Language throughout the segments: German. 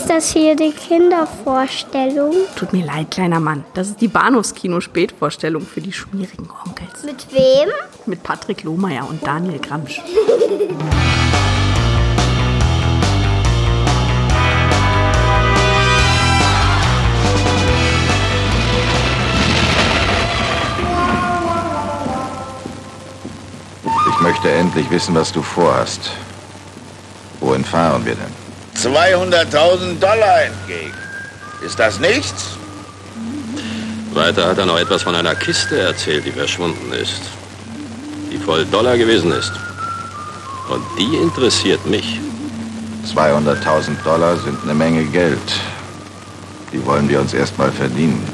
Ist das hier die Kindervorstellung? Tut mir leid, kleiner Mann. Das ist die Bahnhofskino-Spätvorstellung für die schmierigen Onkels. Mit wem? Mit Patrick Lohmeier und Daniel Gramsch. Ich möchte endlich wissen, was du vorhast. Wohin fahren wir denn? 200.000 Dollar entgegen. Ist das nichts? Weiter hat er noch etwas von einer Kiste erzählt, die verschwunden ist. Die voll Dollar gewesen ist. Und die interessiert mich. 200.000 Dollar sind eine Menge Geld. Die wollen wir uns erstmal verdienen.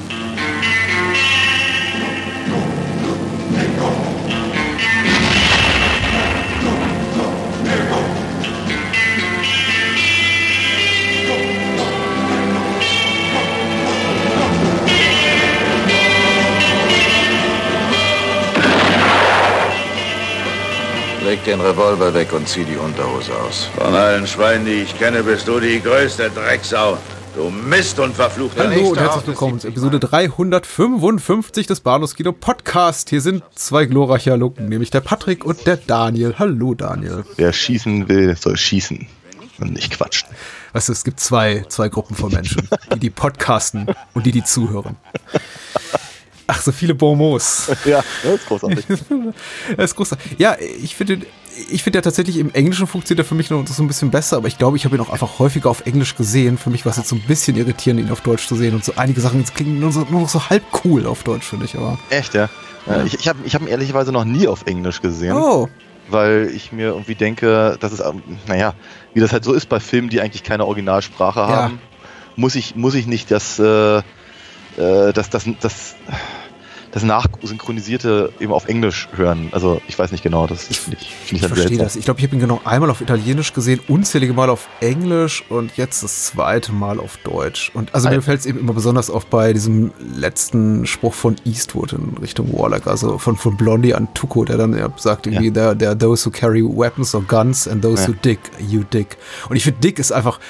Revolver weg und zieh die Unterhose aus. Von allen Schweinen, die ich kenne, bist du die größte Drecksau. Du Mist und verfluchter Hallo Nächster und herzlich willkommen zu Episode 355 des Bahnhofskino Podcast. Hier sind zwei glorreiche Halunken, nämlich der Patrick und der Daniel. Hallo Daniel. Wer schießen will, soll schießen und nicht quatschen. Weißt du, es gibt zwei, zwei Gruppen von Menschen, die die podcasten und die die zuhören. Ach, so viele Bonmots. Ja, das ist großartig. Das ist großartig. Ja, ich finde, ich finde ja tatsächlich im Englischen funktioniert er für mich noch so ein bisschen besser, aber ich glaube, ich habe ihn auch einfach häufiger auf Englisch gesehen. Für mich war es jetzt so ein bisschen irritierend, ihn auf Deutsch zu sehen und so einige Sachen jetzt klingen nur, so, nur noch so halb cool auf Deutsch, finde ich, aber. Echt, ja? ja. Ich, ich habe ich hab ihn ehrlicherweise noch nie auf Englisch gesehen. Oh. Weil ich mir irgendwie denke, dass es, ähm, naja, wie das halt so ist bei Filmen, die eigentlich keine Originalsprache Ja. haben, muss ich, muss ich nicht das, äh, äh, das, das, das, das Nachsynchronisierte eben auf Englisch hören. Also ich weiß nicht genau, das finde ich, find ich Ich dann verstehe das. Ich glaube, ich habe ihn genau einmal auf Italienisch gesehen, unzählige Mal auf Englisch und jetzt das zweite Mal auf Deutsch. Und also mir fällt es eben immer besonders auf bei diesem letzten Spruch von Eastwood in Richtung Warlock, also von, von Blondie an Tuco, der dann ja sagt irgendwie, there, there are those who carry weapons or guns and those Ja. who dig, you dig. Und ich finde, Dick ist einfach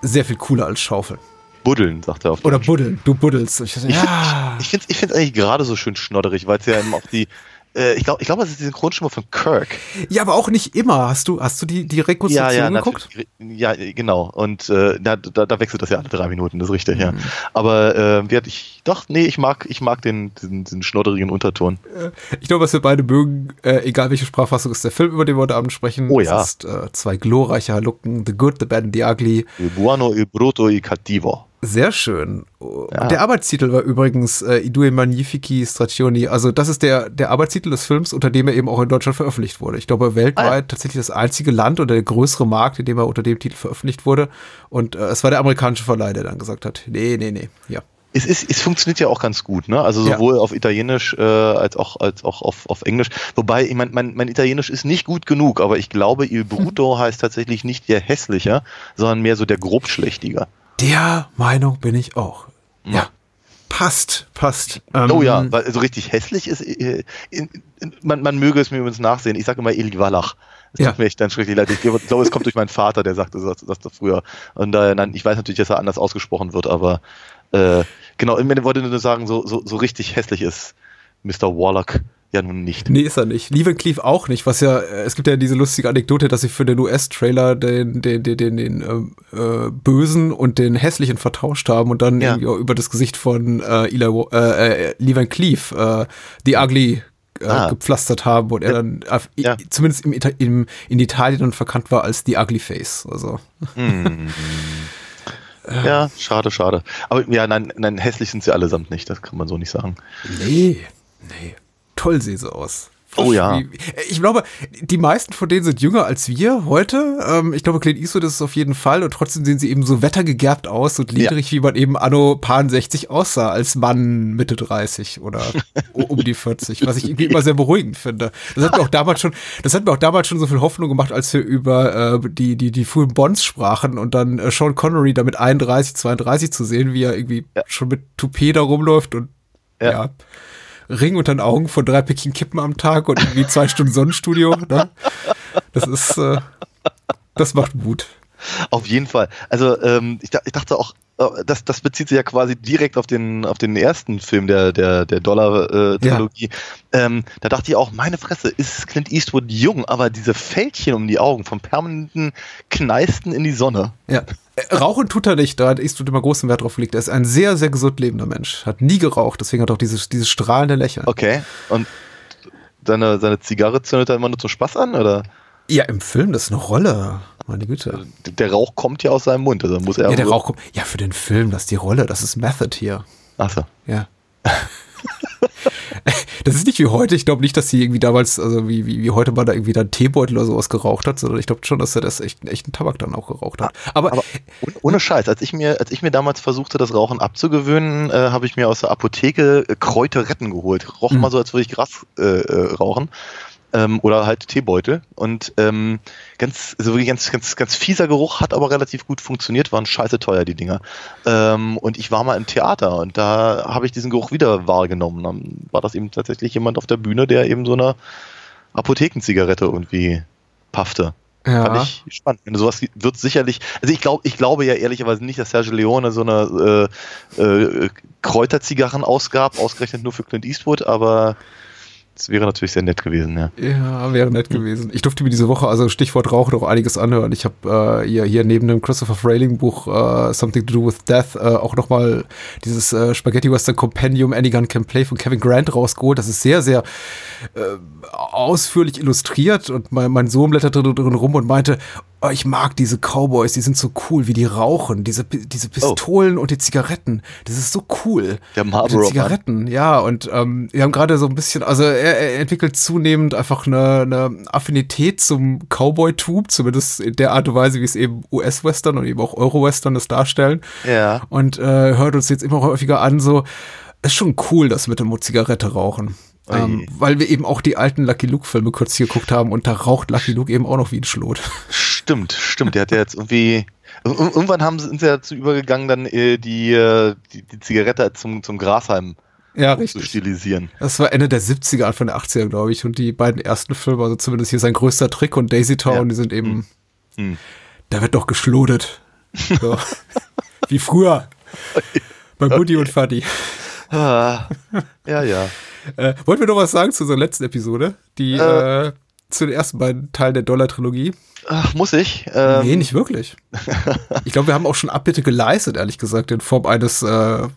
sehr viel cooler als Schaufel. Buddeln, sagt er auf Oder Deutsch. buddeln, du buddelst. Ich Ich ja. Finde es ich eigentlich gerade so schön schnodderig, weil es ja eben auch die, äh, ich glaube, ich glaub, das ist die Synchronstimme von Kirk. ja, aber auch nicht immer. Hast du, hast du die, die Rekonstruktion geguckt? natürlich. Ja, genau. Und äh, da, da, da wechselt das ja alle drei Minuten, das ist richtig, ja. Aber äh, ich, doch, nee, ich mag, ich mag den, diesen, diesen schnodderigen Unterton. Ich glaube, was wir beide mögen, äh, egal welche Sprachfassung, ist der Film, über den wir heute Abend sprechen. Oh Es ja. ist äh, zwei glorreiche Halunken, The Good, The Bad and The Ugly. Il buono, il brutto, il cattivo. Sehr schön. Ja. Der Arbeitstitel war übrigens äh, I due magnifici stagioni. Also das ist der, der Arbeitstitel des Films, unter dem er eben auch in Deutschland veröffentlicht wurde. Ich glaube, weltweit Ah, ja. tatsächlich das einzige Land oder der größere Markt, in dem er unter dem Titel veröffentlicht wurde. Und äh, es war der amerikanische Verleih, der dann gesagt hat, nee, nee, nee, ja. Es, ist, es funktioniert ja auch ganz gut, ne? Also Ja. sowohl auf Italienisch äh, als auch, als auch auf, auf Englisch. Wobei, ich mein, mein, mein Italienisch ist nicht gut genug, aber ich glaube, il brutto heißt tatsächlich nicht der hässlicher, sondern mehr so der grobschlächtiger. Der Meinung bin ich auch. Ja. Passt, passt. Ähm, Oh ja, weil so richtig hässlich ist, äh, in, in, man, man möge es mir übrigens nachsehen. Ich sage immer Eli Wallach. Das Ja. tut mir echt dann schrecklich leid. Ich glaube, es kommt durch meinen Vater, der sagte das, das, das früher. Und äh, nein, ich weiß natürlich, dass er anders ausgesprochen wird, aber äh, genau, ich wollte nur sagen, so, so, so richtig hässlich ist Mr. Warlock ja nun nicht. Nee, ist er nicht. Lee Van Cleef auch nicht, was ja, äh, es gibt ja diese lustige Anekdote, dass sie für den US-Trailer den, den, den, den, den ähm, äh, Bösen und den Hässlichen vertauscht haben und dann Ja. über das Gesicht von äh, Eli, äh, äh, Lee Van Cleef, äh, The Ugly, äh, Ah. gepflastert haben und er dann Ja. zumindest im, im, in Italien dann verkannt war als The Ugly Face. Also Ja, schade, schade. Aber ja, nein, nein, hässlich sind sie allesamt nicht, das kann man so nicht sagen. Nee, nee. Toll sehen sie aus. Oh ja. Wie- Ich glaube, die meisten von denen sind jünger als wir heute. Ähm, ich glaube, Clint Eastwood ist es auf jeden Fall und trotzdem sehen sie eben so wettergegerbt aus und ledrig, wie man eben anno Pan 60 aussah, als Mann Mitte 30 oder um die 40, was ich irgendwie immer sehr beruhigend finde. Das hat mir auch damals schon, das hat mir auch damals schon so viel Hoffnung gemacht, als wir über äh, die, die, die frühen Bonds sprachen und dann äh, Sean Connery da mit 31, 32 zu sehen, wie er irgendwie schon mit Toupet da rumläuft und Ja. ja. Ring unter den Augen von drei Päckchen Kippen am Tag und irgendwie zwei Stunden Sonnenstudio. Ne? Das ist, äh, das macht Mut. Auf jeden Fall. Also ähm, ich, ich, dachte auch, das, das bezieht sich ja quasi direkt auf den, auf den ersten Film der, der, der Dollar-Trilogie. Ja. ähm, da dachte ich auch, meine Fresse, ist Clint Eastwood jung, aber diese Fältchen um die Augen vom permanenten Kneisten in die Sonne. Ja. Äh, rauchen tut er nicht, da hat Eastwood immer großen Wert drauf gelegt. Er ist ein sehr, sehr gesund lebender Mensch. Hat nie geraucht, deswegen hat er auch dieses, dieses strahlende Lächeln. Okay. Und seine, seine Zigarre zündet er immer nur zum Spaß an, oder? Ja, im Film, das ist eine Rolle. Meine Güte. Der Rauch kommt ja aus seinem Mund, also muss er. Ja, der Rauch kommt. Ja, für den Film, das ist die Rolle, das ist Method hier. Achso. Ja. das ist nicht wie heute. Ich glaube nicht, dass sie irgendwie damals, also wie, wie, wie heute man da irgendwie dann Teebeutel oder sowas geraucht hat, sondern ich glaube schon, dass er das echt, echt einen Tabak dann auch geraucht hat. Aber, Aber ohne Scheiß, als ich mir, als ich mir damals versuchte, das Rauchen abzugewöhnen, äh, habe ich mir aus der Apotheke äh, Kräuterretten geholt. Roch mhm. mal so, als würde ich Gras äh, äh, rauchen ähm, oder halt Teebeutel. Und ähm, ganz, so wirklich ganz, ganz, ganz fieser Geruch, hat aber relativ gut funktioniert, waren scheiße teuer, die Dinger. Ähm, und ich war mal im Theater und da habe ich diesen Geruch wieder wahrgenommen. Dann war das eben tatsächlich jemand auf der Bühne, der eben so eine Apothekenzigarette irgendwie paffte. Ja. Fand ich spannend. Wenn sowas wird sicherlich, also ich glaube, ich glaube ja ehrlicherweise nicht, dass Sergio Leone so eine äh, äh, Kräuterzigarren ausgab, ausgerechnet nur für Clint Eastwood, aber das wäre natürlich sehr nett gewesen, ja. Ja, wäre nett gewesen. Ich durfte mir diese Woche, also Stichwort Rauch, noch einiges anhören. Ich habe äh, hier, hier neben dem Christopher Frayling Buch äh, Something to Do with Death äh, auch nochmal dieses äh, Spaghetti Western Compendium Anyone Can Play von Kevin Grant rausgeholt. Das ist sehr, sehr äh, ausführlich illustriert und mein, mein Sohn blätterte drin rum und meinte, oh, ich mag diese Cowboys, die sind so cool, wie die rauchen, diese, diese oh. Pistolen oh. und die Zigaretten. Das ist so cool. Der Marlboro. Die Zigaretten, ja. Und ähm, wir haben gerade so ein bisschen, also er, er entwickelt zunehmend einfach eine, eine Affinität zum Cowboy-Tube, zumindest in der Art und Weise, wie es eben US-Western und eben auch Euro-Western das darstellen. Ja. Und äh, hört uns jetzt immer häufiger an, so, ist schon cool, dass wir mit der Zigarette rauchen. Ähm, weil wir eben auch die alten Lucky Luke-Filme kurz hier geguckt haben und da raucht Lucky Luke eben auch noch wie ein Schlot. Stimmt, stimmt. Der hat ja jetzt irgendwie. Irgendwann haben, sind sie dazu übergegangen, dann äh, die, äh, die, die, Zigarette zum, zum Grashalm ja, zu stilisieren. Das war Ende der 70er, Anfang der 80er, glaube ich. Und die beiden ersten Filme, also zumindest hier sein größter Trick und Daisy Town, ja. die sind eben. Hm. hm. Da wird doch geschlodet. So. wie früher. Bei Buddy okay. und Fuddy. Ah, ja, ja. Äh, wollten wir noch was sagen zu unserer letzten Episode? Die äh, äh, zu den ersten beiden Teilen der Dollar-Trilogie? Ach, muss ich? Ähm. Nee, nicht wirklich. ich glaube, wir haben auch schon Abbitte geleistet, ehrlich gesagt, in Form eines äh,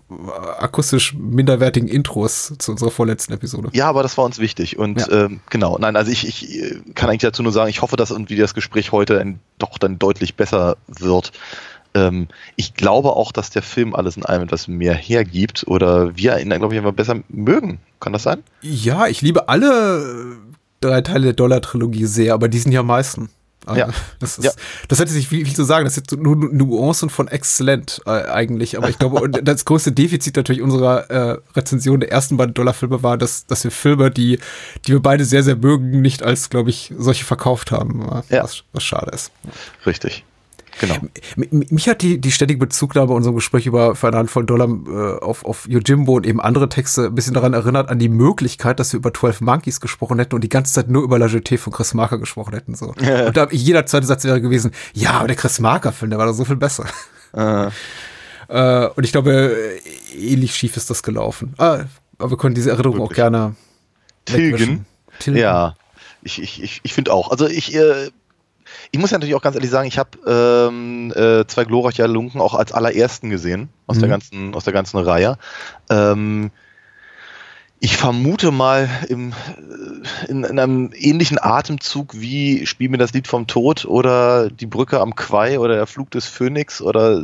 akustisch minderwertigen Intros zu unserer vorletzten Episode. Ja, aber das war uns wichtig. Und ja. ähm, genau, nein, also ich, ich äh, kann eigentlich dazu nur sagen, ich hoffe, dass irgendwie das Gespräch heute ein, doch dann deutlich besser wird. Ähm, ich glaube auch, dass der Film alles in allem etwas mehr hergibt oder wir ihn, glaube ich, einfach besser mögen. Kann das sein? Ja, ich liebe alle drei Teile der Dollar-Trilogie sehr, aber die sind ja am meisten. Also, ja. Das, ist, ja. das hätte sich viel, viel, zu sagen. Das sind nur Nuancen von exzellent äh, eigentlich. Aber ich glaube, das größte Defizit natürlich unserer äh, Rezension der ersten beiden Dollarfilme war, dass, dass wir Filme, die, die wir beide sehr, sehr mögen, nicht als, glaube ich, solche verkauft haben. Ja. Was, was schade ist. Richtig. Genau. Mich hat die, die ständige Bezugnahme bei unserem Gespräch über für eine Handvoll Dollar äh, auf, auf Yojimbo und eben andere Texte ein bisschen daran erinnert, an die Möglichkeit, dass wir über 12 Monkeys gesprochen hätten und die ganze Zeit nur über La Jetée von Chris Marker gesprochen hätten. So. Ja. Und da jeder zweite Satz wäre gewesen, ja, aber der Chris Marker-Film, der war doch so viel besser. Uh. Äh, und ich glaube, ähnlich schief ist das gelaufen. Ah, aber wir können diese Erinnerung Wirklich? auch gerne tilgen. tilgen. Ja, ich, ich, ich finde auch. Also ich äh, ich muss ja natürlich auch ganz ehrlich sagen, ich habe ähm, äh, zwei glorreiche Lunken auch als allerersten gesehen aus mhm. der ganzen aus der ganzen Reihe. Ähm, ich vermute mal im, äh, in, in, einem ähnlichen Atemzug wie Spiel mir das Lied vom Tod oder Die Brücke am Quai oder Der Flug des Phönix oder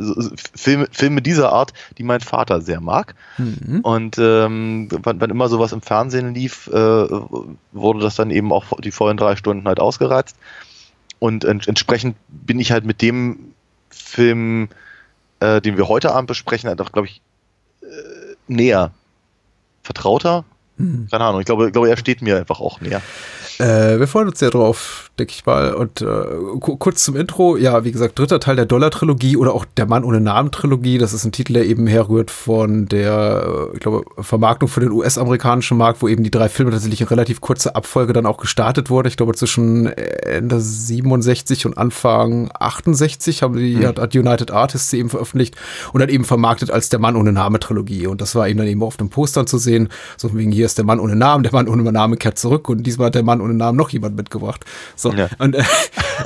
Filme, Filme dieser Art, die mein Vater sehr mag. Mhm. Und ähm, wann, wann, immer sowas im Fernsehen lief, äh, wurde das dann eben auch die vollen drei Stunden halt ausgereizt. Und ent entsprechend bin ich halt mit dem Film, äh, den wir heute Abend besprechen, halt auch, glaube ich, äh, näher. Vertrauter? Mhm. Keine Ahnung, ich glaube, ich glaube, er steht mir einfach auch näher. Äh, wir freuen uns sehr drauf, denke ich mal. Und äh, kurz zum Intro. Ja, wie gesagt, dritter Teil der Dollar-Trilogie oder auch der Mann ohne Namen-Trilogie. Das ist ein Titel, der eben herrührt von der, äh, ich glaube, Vermarktung für den US-amerikanischen Markt, wo eben die drei Filme tatsächlich in relativ kurzer Abfolge dann auch gestartet wurde. Ich glaube, zwischen Ende 67 und Anfang 68 haben die, hm. hat, hat United Artists sie eben veröffentlicht und dann eben vermarktet als der Mann ohne Name-Trilogie. Und das war eben dann eben auf den Postern zu sehen. So wegen hier ist der Mann ohne Namen, der Mann ohne Name kehrt zurück und diesmal hat der Mann ohne Namen noch jemand mitgebracht. So. Ja. Und äh,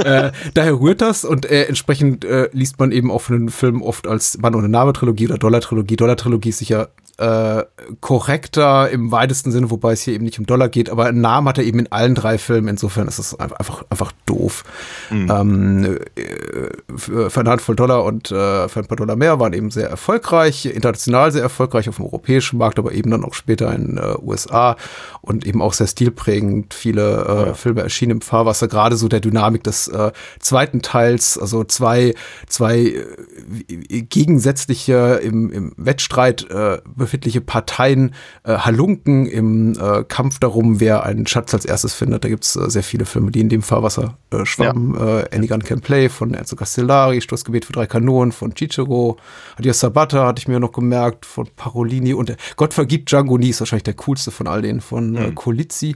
äh, daher rührt das und äh, entsprechend äh, liest man eben auch von den Filmen oft als Mann ohne Name Trilogie oder Dollar Trilogie. Dollar Trilogie ist sicher äh, korrekter im weitesten Sinne, wobei es hier eben nicht um Dollar geht, aber einen Namen hat er eben in allen drei Filmen, insofern ist es einfach, einfach doof. Mhm. Ähm, äh, für eine Handvoll Dollar und äh, für ein paar Dollar mehr waren eben sehr erfolgreich, international sehr erfolgreich auf dem europäischen Markt, aber eben dann auch später in äh, USA und eben auch sehr stilprägend. Viele äh, ja. Filme erschienen im Fahrwasser, gerade so der Dynamik des äh, zweiten Teils, also zwei, zwei äh, gegensätzliche im, im Wettstreit äh, befindliche Parteien äh, Halunken im äh, Kampf darum, wer einen Schatz als erstes findet. Da gibt's äh, sehr viele Filme, die in dem Fahrwasser äh, schwammen. Ja. Äh, Anygun Can Play von Enzo Castellari, Stoßgebet für drei Kanonen von Cicero, Adios Sabata hatte ich mir noch gemerkt, von Parolini und äh, Gott vergibt Django Nie ist wahrscheinlich der coolste von all denen, von äh, mhm. Colizzi.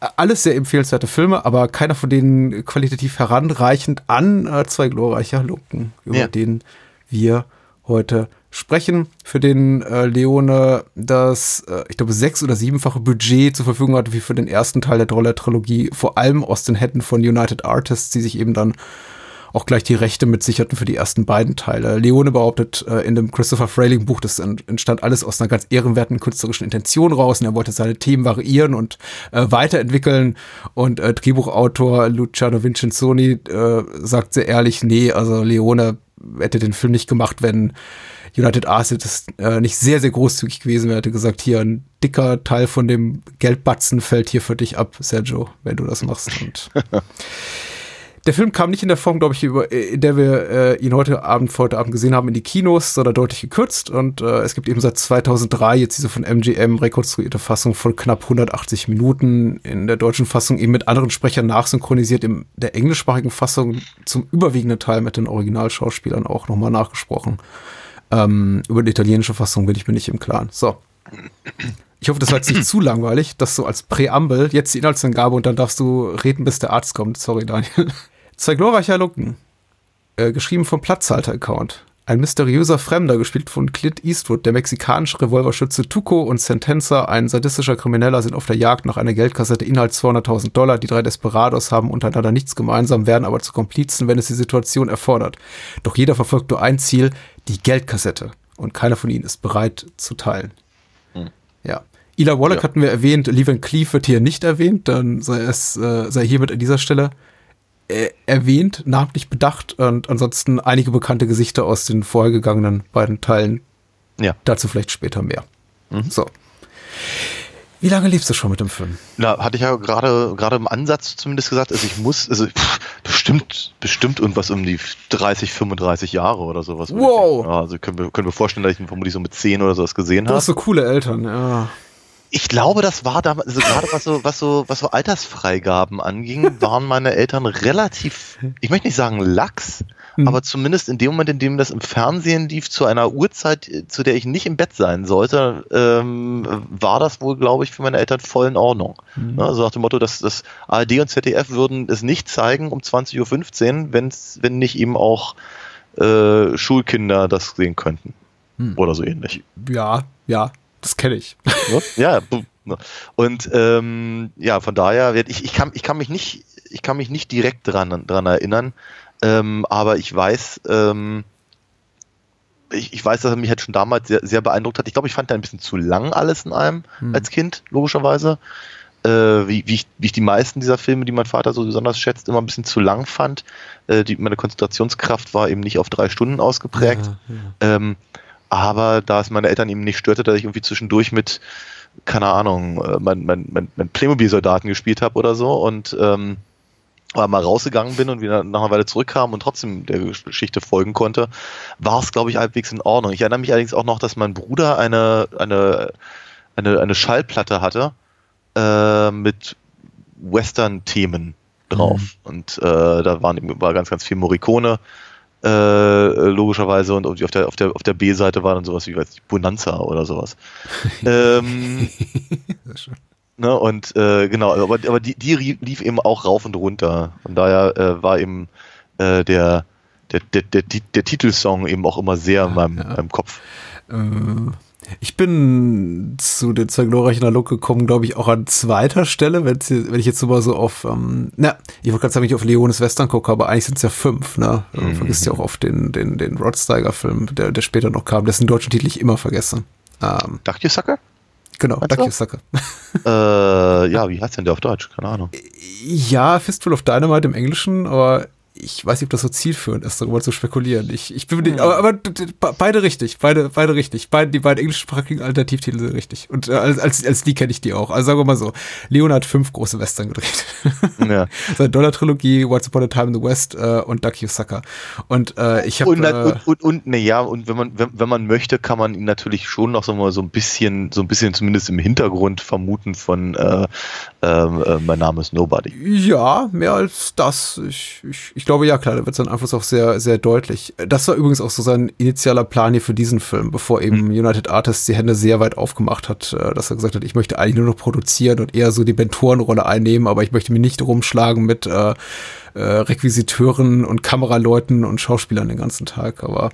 Äh, alles sehr empfehlenswerte Filme, aber keiner von denen qualitativ heranreichend an äh, zwei glorreiche Halunken, über ja. den wir heute sprechen, für den äh, Leone das, äh, ich glaube, sechs- oder siebenfache Budget zur Verfügung hatte, wie für den ersten Teil der Droller-Trilogie, vor allem aus den Händen von United Artists, die sich eben dann auch gleich die Rechte mit sicherten für die ersten beiden Teile. Leone behauptet äh, in dem Christopher Frayling Buch, das entstand alles aus einer ganz ehrenwerten künstlerischen Intention raus und er wollte seine Themen variieren und äh, weiterentwickeln und äh, Drehbuchautor Luciano Vincenzoni äh, sagt sehr ehrlich, nee, also Leone hätte den Film nicht gemacht, wenn United Artists äh, nicht sehr, sehr großzügig gewesen wäre, hätte gesagt, hier ein dicker Teil von dem Geldbatzen fällt hier für dich ab, Sergio, wenn du das machst. Und der Film kam nicht in der Form, glaube ich, in der wir äh, ihn heute Abend, heute Abend gesehen haben, in die Kinos, sondern deutlich gekürzt. Und äh, es gibt eben seit 2003 jetzt diese von MGM rekonstruierte Fassung von knapp 180 Minuten. In der deutschen Fassung eben mit anderen Sprechern nachsynchronisiert. In der englischsprachigen Fassung zum überwiegenden Teil mit den Originalschauspielern auch nochmal nachgesprochen. Ähm, über die italienische Fassung bin ich mir nicht im Klaren. So. Ich hoffe, das war jetzt nicht zu langweilig, dass du als Präambel jetzt die Inhaltsangabe und dann darfst du reden, bis der Arzt kommt. Sorry, Daniel. Zwei glorreiche Lucken. Äh, geschrieben vom Platzhalter-Account. Ein mysteriöser Fremder, gespielt von Clint Eastwood, der mexikanische Revolverschütze Tuco und Sentenza, ein sadistischer Krimineller, sind auf der Jagd nach einer Geldkassette, Inhalt 200.000 Dollar. Die drei Desperados haben untereinander nichts gemeinsam, werden aber zu Komplizen, wenn es die Situation erfordert. Doch jeder verfolgt nur ein Ziel, die Geldkassette. Und keiner von ihnen ist bereit zu teilen. Hm. Ja. Ila Wallach ja. hatten wir erwähnt, Lee Van Cleef wird hier nicht erwähnt, dann sei es äh, sei hiermit an dieser Stelle äh, erwähnt, namentlich bedacht und ansonsten einige bekannte Gesichter aus den vorhergegangenen beiden Teilen. Ja. Dazu vielleicht später mehr. Mhm. So. Wie lange lebst du schon mit dem Film? Na, hatte ich ja gerade gerade im Ansatz zumindest gesagt, also ich muss, also pff, bestimmt, bestimmt irgendwas um die 30, 35 Jahre oder sowas. Wow! Ja, also können wir, können wir vorstellen, dass ich ihn vermutlich so mit 10 oder sowas gesehen habe. Du hast so coole Eltern, ja. Ich glaube, das war damals, also gerade was so, was so, was so Altersfreigaben anging, waren meine Eltern relativ, ich möchte nicht sagen lax, mhm. aber zumindest in dem Moment, in dem das im Fernsehen lief, zu einer Uhrzeit, zu der ich nicht im Bett sein sollte, ähm, war das wohl, glaube ich, für meine Eltern voll in Ordnung. Mhm. Also nach dem Motto, dass das ARD und ZDF würden es nicht zeigen um 20.15 Uhr, wenn's, wenn nicht eben auch äh, Schulkinder das sehen könnten. Mhm. Oder so ähnlich. Ja, ja, das kenne ich. Ja, und ähm, ja, von daher, ich, ich, kann, ich, kann mich nicht, ich kann mich nicht direkt dran, dran erinnern, ähm, aber ich weiß, ähm, ich, ich weiß, dass er mich halt schon damals sehr, sehr beeindruckt hat. Ich glaube, ich fand da ein bisschen zu lang alles in einem hm. als Kind, logischerweise. Äh, wie, wie, ich, wie ich die meisten dieser Filme, die mein Vater so besonders schätzt, immer ein bisschen zu lang fand. Äh, die, meine Konzentrationskraft war eben nicht auf drei Stunden ausgeprägt. Ja, ja. Ähm, aber da es meine Eltern eben nicht störte, dass ich irgendwie zwischendurch mit, keine Ahnung, äh, mein, mein, mein, mein Playmobil-Soldaten gespielt habe oder so und ähm, aber mal rausgegangen bin und wieder nach einer Weile zurückkam und trotzdem der Geschichte folgen konnte, war es, glaube ich, halbwegs in Ordnung. Ich erinnere mich allerdings auch noch, dass mein Bruder eine, eine, eine, eine Schallplatte hatte äh, mit Western-Themen drauf. Und äh, da waren war ganz, ganz viel Morricone, äh, logischerweise. Und auf der, auf der, auf der B-Seite war dann sowas wie, weiß ich, Bonanza oder sowas. ähm, ne, und äh, genau, aber, aber die, die lief eben auch rauf und runter. Von daher äh, war eben äh, der, der, der, der, der Titelsong eben auch immer sehr in meinem, ja. meinem Kopf. Äh, ich bin zu den zwei glorreichen Analog gekommen, glaube ich, auch an zweiter Stelle, wenn, ich jetzt so mal so auf, ähm, na, ich wollte gerade sagen, wenn ich auf Leones Western gucke, aber eigentlich sind es ja fünf, ne? Du Mhm. vergisst ja auch auf den, den, den Rod Steiger-Film, der, der später noch kam, dessen deutschen Titel ich immer vergesse. Ähm, Duck You Sucker? Genau, du? You Sucker. äh, ja, wie heißt denn der auf Deutsch? Keine Ahnung. Ja, Fistful of Dynamite im Englischen, aber ich weiß nicht, ob das so zielführend ist, darüber zu spekulieren. Ich, ich bin mir nicht, aber, aber beide richtig, beide, beide richtig. Beide, die beiden englischsprachigen Alternativtitel sind richtig. Und äh, als, als, als die kenne ich die auch. Also sagen wir mal so, Leon hat fünf große Western gedreht. Ja. Seine Dollar-Trilogie, Once Upon a Time in the West äh, und Duck You Sucker. Und äh, ich habe Und, äh, und, und, und ne, ja, und wenn man, wenn, wenn man möchte, kann man ihn natürlich schon noch so mal so ein bisschen, so ein bisschen zumindest im Hintergrund vermuten von äh, ähm, äh, Mein Name ist Nobody. Ja, mehr als das. Ich, ich, ich glaube, ja, klar, da wird sein Einfluss auch sehr, sehr deutlich. Das war übrigens auch so sein initialer Plan hier für diesen Film, bevor eben United Artists die Hände sehr weit aufgemacht hat, äh, dass er gesagt hat, ich möchte eigentlich nur noch produzieren und eher so die Mentorenrolle einnehmen, aber ich möchte mich nicht rumschlagen mit äh, äh, Requisiteuren und Kameraleuten und Schauspielern den ganzen Tag. Aber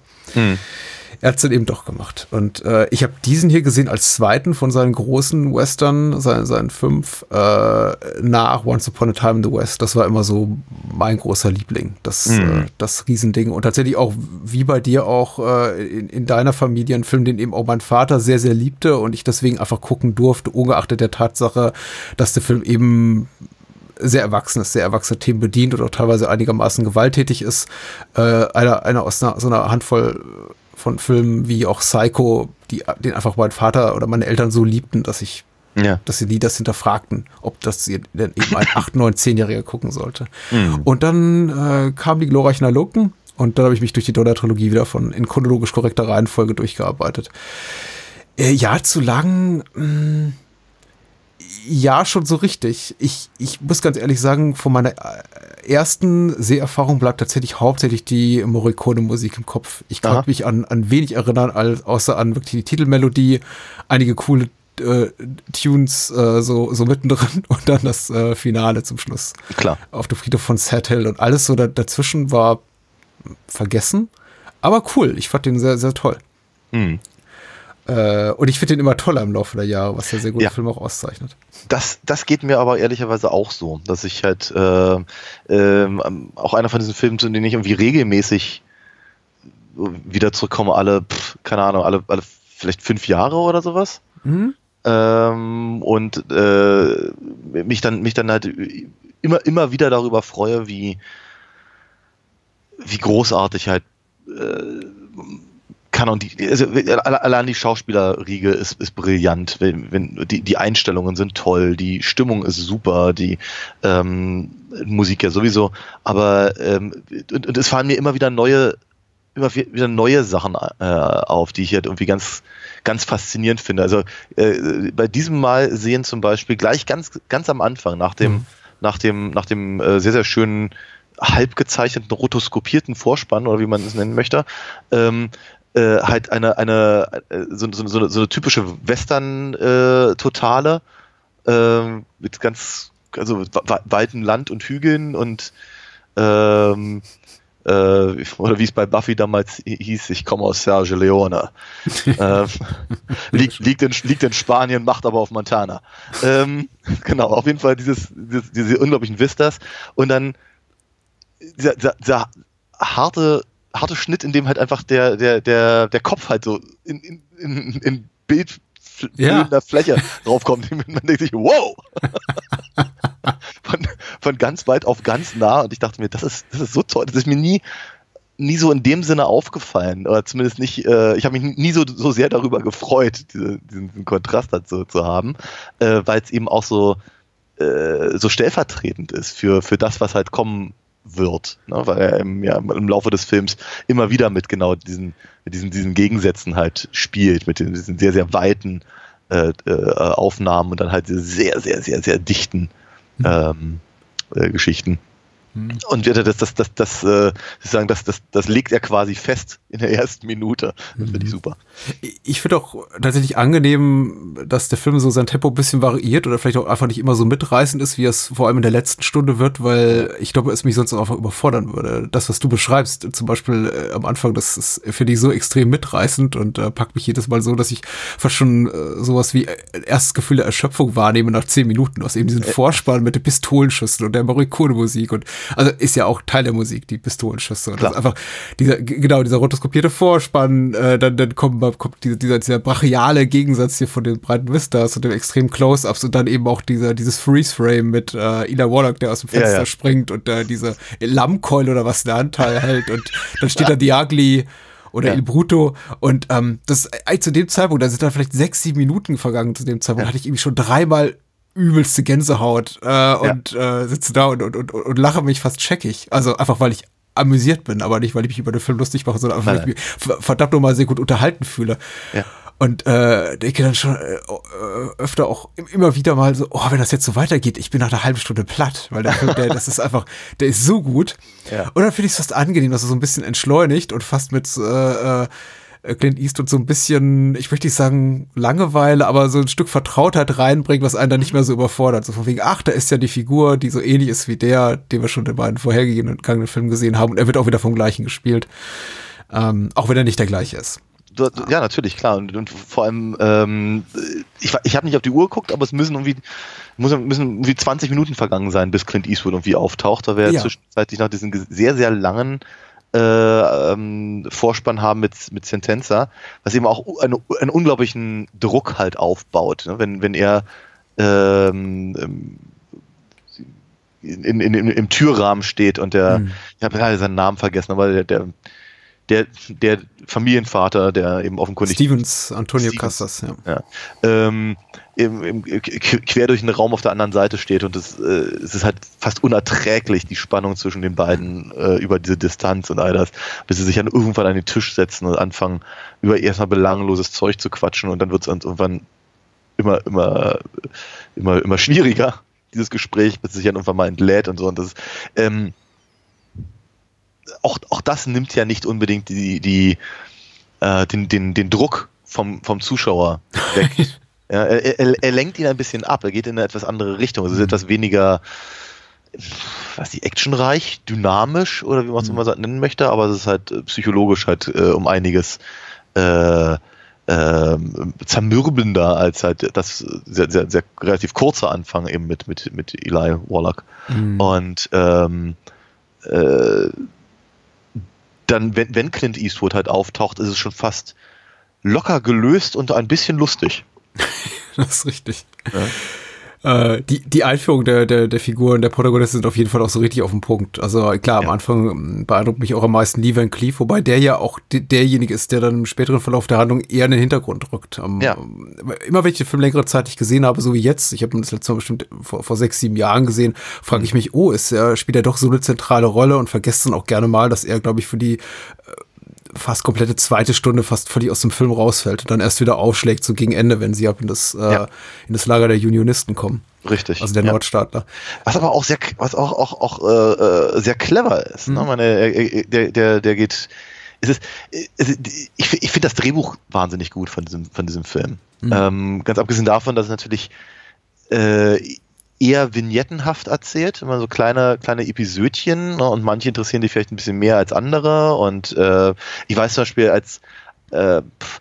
er hat es dann eben doch gemacht. Und äh, ich habe diesen hier gesehen als zweiten von seinen großen Western, seinen, seinen fünf, äh, nach Once Upon a Time in the West. Das war immer so mein großer Liebling, das, äh, das Riesending. Und tatsächlich auch, wie bei dir auch äh, in, in deiner Familie, ein Film, den eben auch mein Vater sehr, sehr liebte und ich deswegen einfach gucken durfte, ungeachtet der Tatsache, dass der Film eben sehr erwachsenes, sehr erwachsene Themen bedient oder auch teilweise einigermaßen gewalttätig ist. Äh, einer, einer aus einer, so einer Handvoll von Filmen wie auch Psycho, die, den einfach mein Vater oder meine Eltern so liebten, dass ich, Ja. dass sie nie das hinterfragten, ob das eben ein 8, 9, 10-Jähriger gucken sollte. Und dann äh, kamen die glorreichen Analogen und dann habe ich mich durch die Donner-Trilogie wieder von in chronologisch korrekter Reihenfolge durchgearbeitet. Äh, ja, zu lang, mh, ja, schon so richtig. Ich, ich muss ganz ehrlich sagen, von meiner äh, ersten Seherfahrung bleibt tatsächlich hauptsächlich die Morricone-Musik im Kopf. Ich kann Aha. mich an, an wenig erinnern, als, außer an wirklich die Titelmelodie, einige coole äh, Tunes äh, so, so mittendrin und dann das äh, Finale zum Schluss Klar. auf dem Friedhof von Sad Hill und alles so da, dazwischen war vergessen. Aber cool, ich fand den sehr, sehr toll. Hm. Äh, und ich finde den immer toller im Laufe der Jahre, was ja sehr gute Ja. Filme auch auszeichnet. Das, das geht mir aber ehrlicherweise auch so, dass ich halt äh, ähm, auch einer von diesen Filmen, zu denen ich irgendwie regelmäßig wieder zurückkomme, alle, pff, keine Ahnung, alle, alle vielleicht fünf Jahre oder sowas. Mhm. Ähm, und äh, mich dann mich dann halt immer immer wieder darüber freue, wie wie großartig halt äh, kann und die also alle- allein die Schauspielerriege ist, ist brillant, wenn, wenn die die Einstellungen sind toll, die Stimmung ist super, die ähm, Musik ja sowieso, aber ähm, und, und es fallen mir immer wieder neue immer wieder neue Sachen äh, auf, die ich halt irgendwie ganz ganz faszinierend finde. Also äh, bei diesem Mal sehen zum Beispiel gleich ganz ganz am Anfang nach dem nach dem nach dem äh, sehr sehr schönen halb gezeichneten rotoskopierten Vorspann oder wie man es nennen möchte, ähm, äh, halt eine eine äh, so, so, so, eine, so eine typische Western äh, Totale ähm, mit ganz also we- weiten Land und Hügeln und ähm, äh, oder wie es bei Buffy damals hi- hieß, ich komme aus Sergio Leone. ähm, liegt, liegt, in, liegt in Spanien, macht aber auf Montana. Ähm, genau, auf jeden Fall dieses, dieses, diese unglaublichen Vistas. Und dann dieser, dieser, dieser harte, harte Schnitt, in dem halt einfach der, der, der, der Kopf halt so in, in, in, in Bild Ja. der Fläche draufkommt. Man denkt sich, wow! von, von ganz weit auf ganz nah und ich dachte mir, das ist, das ist so toll, das ist mir nie, nie so in dem Sinne aufgefallen oder zumindest nicht, äh, ich habe mich nie so, so sehr darüber gefreut, diese, diesen, diesen Kontrast dazu zu haben, äh, weil es eben auch so, äh, so stellvertretend ist für, für das, was halt kommen wird, ne? weil er im, ja, im Laufe des Films immer wieder mit genau diesen, mit diesen, diesen Gegensätzen halt spielt, mit diesen sehr, sehr weiten äh, äh, Aufnahmen und dann halt sehr, sehr, sehr, sehr dichten ähm, äh, Geschichten. Und das, das, das, das, das, äh, sagen, das, das, das legt er quasi fest in der ersten Minute. Das finde ich super. Ich finde auch tatsächlich angenehm, dass der Film so sein Tempo ein bisschen variiert oder vielleicht auch einfach nicht immer so mitreißend ist, wie es vor allem in der letzten Stunde wird, weil ich glaube, es mich sonst auch einfach überfordern würde. Das, was du beschreibst, zum Beispiel äh, am Anfang, das ist, finde ich, so extrem mitreißend und äh, packt mich jedes Mal so, dass ich fast schon äh, sowas wie äh, erstes Gefühl der Erschöpfung wahrnehme nach zehn Minuten. aus eben diesen Vorspann mit den Pistolenschüssen und der Morricone-Musik und also ist ja auch Teil der Musik, die Pistolenschüsse. Und das ist einfach dieser, genau, dieser rotoskopierte Vorspann, äh, dann, dann kommt, kommt dieser, dieser, dieser brachiale Gegensatz hier von den breiten Vistas und den extremen Close-Ups und dann eben auch dieser, dieses Freeze-Frame mit äh, Eli Warlock, der aus dem Fenster Ja, ja. springt und äh, diese Lammkeule oder was in der Hand hält und dann steht da Diagli oder Ja. Il Bruto und ähm, das äh, zu dem Zeitpunkt, da sind dann vielleicht sechs, sieben Minuten vergangen zu dem Zeitpunkt, hatte ich irgendwie schon dreimal übelste Gänsehaut äh, und äh, sitze da und, und, und, und lache mich fast checkig. Also einfach, weil ich amüsiert bin, aber nicht, weil ich mich über den Film lustig mache, sondern einfach, weil ich mich ver- verdammt nochmal sehr gut unterhalten fühle. Ja. Und äh, denke dann schon äh, öfter auch im- immer wieder mal so, oh, wenn das jetzt so weitergeht, ich bin nach einer halben Stunde platt, weil der Film, der, das ist einfach, der ist so gut. Ja. Und dann finde ich es fast angenehm, dass er so ein bisschen entschleunigt und fast mit äh, äh, Clint Eastwood so ein bisschen, ich möchte nicht sagen Langeweile, aber so ein Stück Vertrautheit reinbringt, was einen dann nicht mehr so überfordert. So von wegen, ach, da ist ja die Figur, die so ähnlich ist wie der, den wir schon in den beiden vorhergegangenen Filmen gesehen haben. Und er wird auch wieder vom gleichen gespielt. Ähm, auch wenn er nicht der gleiche ist. Du, du, ja, natürlich, klar. Und, und vor allem, ähm, ich, ich habe nicht auf die Uhr geguckt, aber es müssen irgendwie, muss, müssen irgendwie 20 Minuten vergangen sein, bis Clint Eastwood irgendwie auftaucht. Da wir Ja. zwischenzeitlich noch diesen sehr, sehr langen äh, ähm, Vorspann haben mit, mit Sentenza, was eben auch u- eine, einen unglaublichen Druck halt aufbaut. Ne? Wenn, wenn er ähm, ähm, in, in, in, im Türrahmen steht und der, Mhm. ich habe gerade seinen Namen vergessen, aber der, der, der, der Familienvater, der eben offenkundig Stevens, Antonio Stevens. Casas, ja. ja, ähm, im, im, qu- quer durch den Raum auf der anderen Seite steht und es, äh, es ist halt fast unerträglich, die Spannung zwischen den beiden äh, über diese Distanz und all das, bis sie sich dann irgendwann an den Tisch setzen und anfangen, über erstmal belangloses Zeug zu quatschen und dann wird es irgendwann immer, immer, immer, immer schwieriger, dieses Gespräch, bis es sich dann irgendwann mal entlädt und so und das ähm, auch, auch das nimmt ja nicht unbedingt die, die, äh, den, den, den Druck vom, vom Zuschauer weg. ja, er, er, er lenkt ihn ein bisschen ab, er geht in eine etwas andere Richtung. Es ist etwas weniger, was die actionreich, dynamisch oder wie man es immer so nennen möchte, aber es ist halt äh, psychologisch halt äh, um einiges äh, ähm, zermürbender als halt das sehr, sehr, sehr relativ kurze Anfang eben mit, mit, mit Eli Warlock. Und ähm, äh, dann, wenn, wenn Clint Eastwood halt auftaucht, ist es schon fast locker gelöst und ein bisschen lustig. Das ist richtig. Äh, die, die Einführung der, der, der Figuren der Protagonisten sind auf jeden Fall auch so richtig auf den Punkt. Also klar, am Ja. Anfang ähm, beeindruckt mich auch am meisten Lee Van Cleef, wobei der ja auch de- derjenige ist, der dann im späteren Verlauf der Handlung eher in den Hintergrund rückt. Ähm, Ja. Immer wenn ich den Film längere Zeit nicht gesehen habe, so wie jetzt, ich habe ihn das letzte Mal bestimmt vor, vor sechs, sieben Jahren gesehen, frage ich mich, oh, ist er, spielt er doch so eine zentrale Rolle und vergesst dann auch gerne mal, dass er, glaube ich, für die fast komplette zweite Stunde fast völlig aus dem Film rausfällt und dann erst wieder aufschlägt, so gegen Ende, wenn sie ab in das, äh, Ja. in das Lager der Unionisten kommen. Richtig. Also der ja. Nordstaatler. Was aber auch sehr, was auch, auch, auch äh, äh, sehr clever ist. Ne? Meine, äh, äh, der, der, der geht. Es ist, es ist, ich ich finde das Drehbuch wahnsinnig gut von diesem, von diesem Film. Ähm, ganz abgesehen davon, dass es natürlich äh, eher vignettenhaft erzählt, immer so kleine, kleine Episödchen ne? und manche interessieren dich vielleicht ein bisschen mehr als andere. Und äh, ich weiß zum Beispiel, als äh, pf,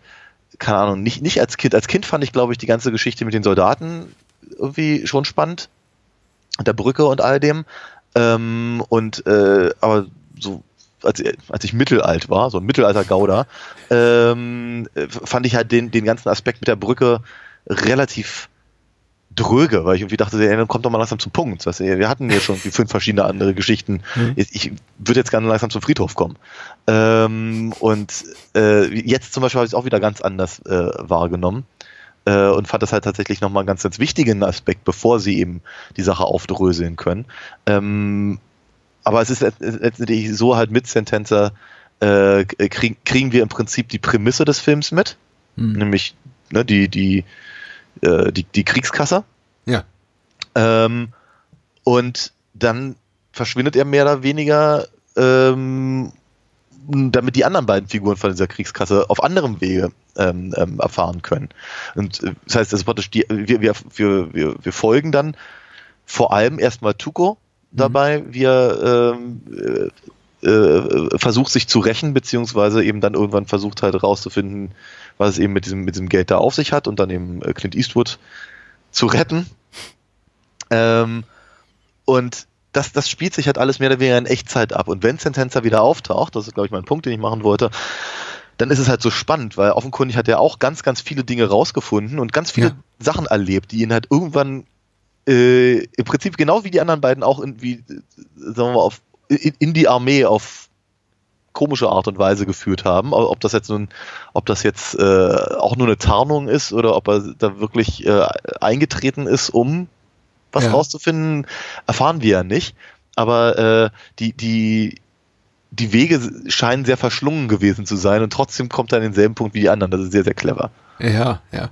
keine Ahnung, nicht, nicht als Kind. Als Kind fand ich, glaube ich, die ganze Geschichte mit den Soldaten irgendwie schon spannend. Und der Brücke und all dem. Ähm, und äh, aber so als, als ich mittelalt war, so ein Mittelalter-Gauder, ähm, äh, fand ich halt den, den ganzen Aspekt mit der Brücke relativ dröge, weil ich irgendwie dachte, ey, dann kommt doch mal langsam zum Punkt. Weißt du, wir hatten hier schon die fünf verschiedene andere Geschichten. Ich, ich würde jetzt gerne langsam zum Friedhof kommen. Ähm, und äh, jetzt zum Beispiel habe ich es auch wieder ganz anders äh, wahrgenommen äh, und fand das halt tatsächlich nochmal einen ganz, ganz wichtigen Aspekt, bevor sie eben die Sache aufdröseln können. Ähm, aber es ist let- letztendlich so halt mit Sentenza äh, krieg, kriegen wir im Prinzip die Prämisse des Films mit, nämlich ne, die, die, äh, die, die Kriegskasse. Ja. Ähm, Und dann verschwindet er mehr oder weniger, ähm, damit die anderen beiden Figuren von dieser Kriegskasse auf anderem Wege ähm, ähm, erfahren können. Und äh, das heißt, das ist praktisch die, wir, wir, wir, wir, wir folgen dann vor allem erstmal Tuko dabei, wie er ähm, äh, äh, versucht sich zu rächen, beziehungsweise eben dann irgendwann versucht halt rauszufinden, was es eben mit diesem, mit diesem Geld da auf sich hat und dann eben äh, Clint Eastwood zu retten. Ähm, und das, das spielt sich halt alles mehr oder weniger in Echtzeit ab. Und wenn Sentenza wieder auftaucht, das ist, glaube ich, mein Punkt, den ich machen wollte, dann ist es halt so spannend, weil offenkundig hat er auch ganz, ganz viele Dinge rausgefunden und ganz viele Ja. Sachen erlebt, die ihn halt irgendwann äh, im Prinzip genau wie die anderen beiden auch in, wie, äh, sagen wir mal, auf, in, in die Armee auf komische Art und Weise geführt haben. Ob das jetzt nun, ob das jetzt äh, auch nur eine Tarnung ist oder ob er da wirklich äh, eingetreten ist, um was Ja. rauszufinden, erfahren wir ja nicht. Aber äh, die, die, die Wege scheinen sehr verschlungen gewesen zu sein und trotzdem kommt er an denselben Punkt wie die anderen. Das ist sehr, sehr clever. Ja, ja.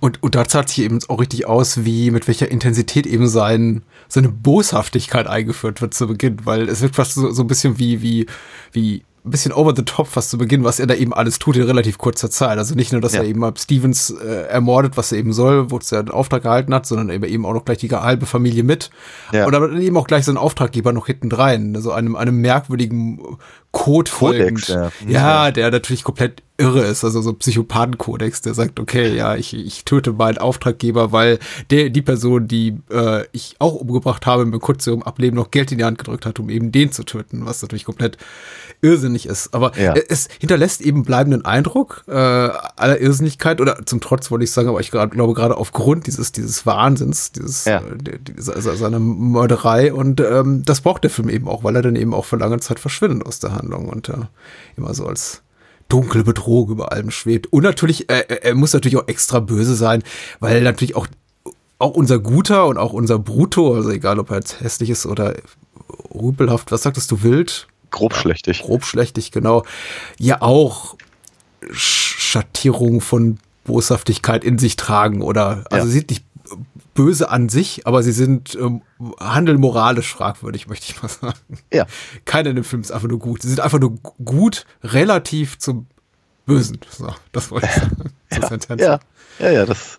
Und, und da zahlt sich eben auch richtig aus, wie mit welcher Intensität eben sein, seine Boshaftigkeit eingeführt wird zu Beginn, weil es wird fast so, so ein bisschen wie, wie, wie ein bisschen over the top fast zu Beginn, was er da eben alles tut in relativ kurzer Zeit. Also nicht nur, dass Ja. er eben ab Stevens äh, ermordet, was er eben soll, wo es er den Auftrag gehalten hat, sondern eben auch noch gleich die halbe Familie mit. Ja. Und aber dann eben auch gleich seinen Auftraggeber noch hinten rein, also einem, einem merkwürdigen Code Kodex, folgend. ja. ja, der natürlich komplett irre ist, also so Psychopathenkodex, der sagt, okay, ja, ich, ich töte meinen Auftraggeber, weil der, die Person, die äh, ich auch umgebracht habe, mir kurz im Ableben noch Geld in die Hand gedrückt hat, um eben den zu töten, was natürlich komplett irrsinnig ist. Aber Ja. es hinterlässt eben bleibenden Eindruck äh, aller Irrsinnigkeit oder zum Trotz wollte ich sagen, aber ich grad, glaube gerade aufgrund dieses, dieses Wahnsinns, dieses, Ja. äh, die- die- se- se- seiner Mörderei und ähm, das braucht der Film eben auch, weil er dann eben auch für lange Zeit verschwindet aus der Handlung und äh, immer so als dunkle Bedrohung über allem schwebt. Und natürlich, äh, er muss natürlich auch extra böse sein, weil natürlich auch, auch unser Guter und auch unser Brutto, also egal ob er jetzt hässlich ist oder rüpelhaft, was sagtest du, wild? Grobschlächtig. grobschlächtig, genau, ja auch Sch- Schattierungen von Boshaftigkeit in sich tragen oder, also Ja. sie sind nicht böse an sich, aber sie sind ähm, handeln moralisch fragwürdig, möchte ich mal sagen. Ja. Keiner in dem Film ist einfach nur gut. Sie sind einfach nur gu- gut relativ zum Bösen. So, das wollte ich sagen. Sentenz. Ja, ja, ja, das,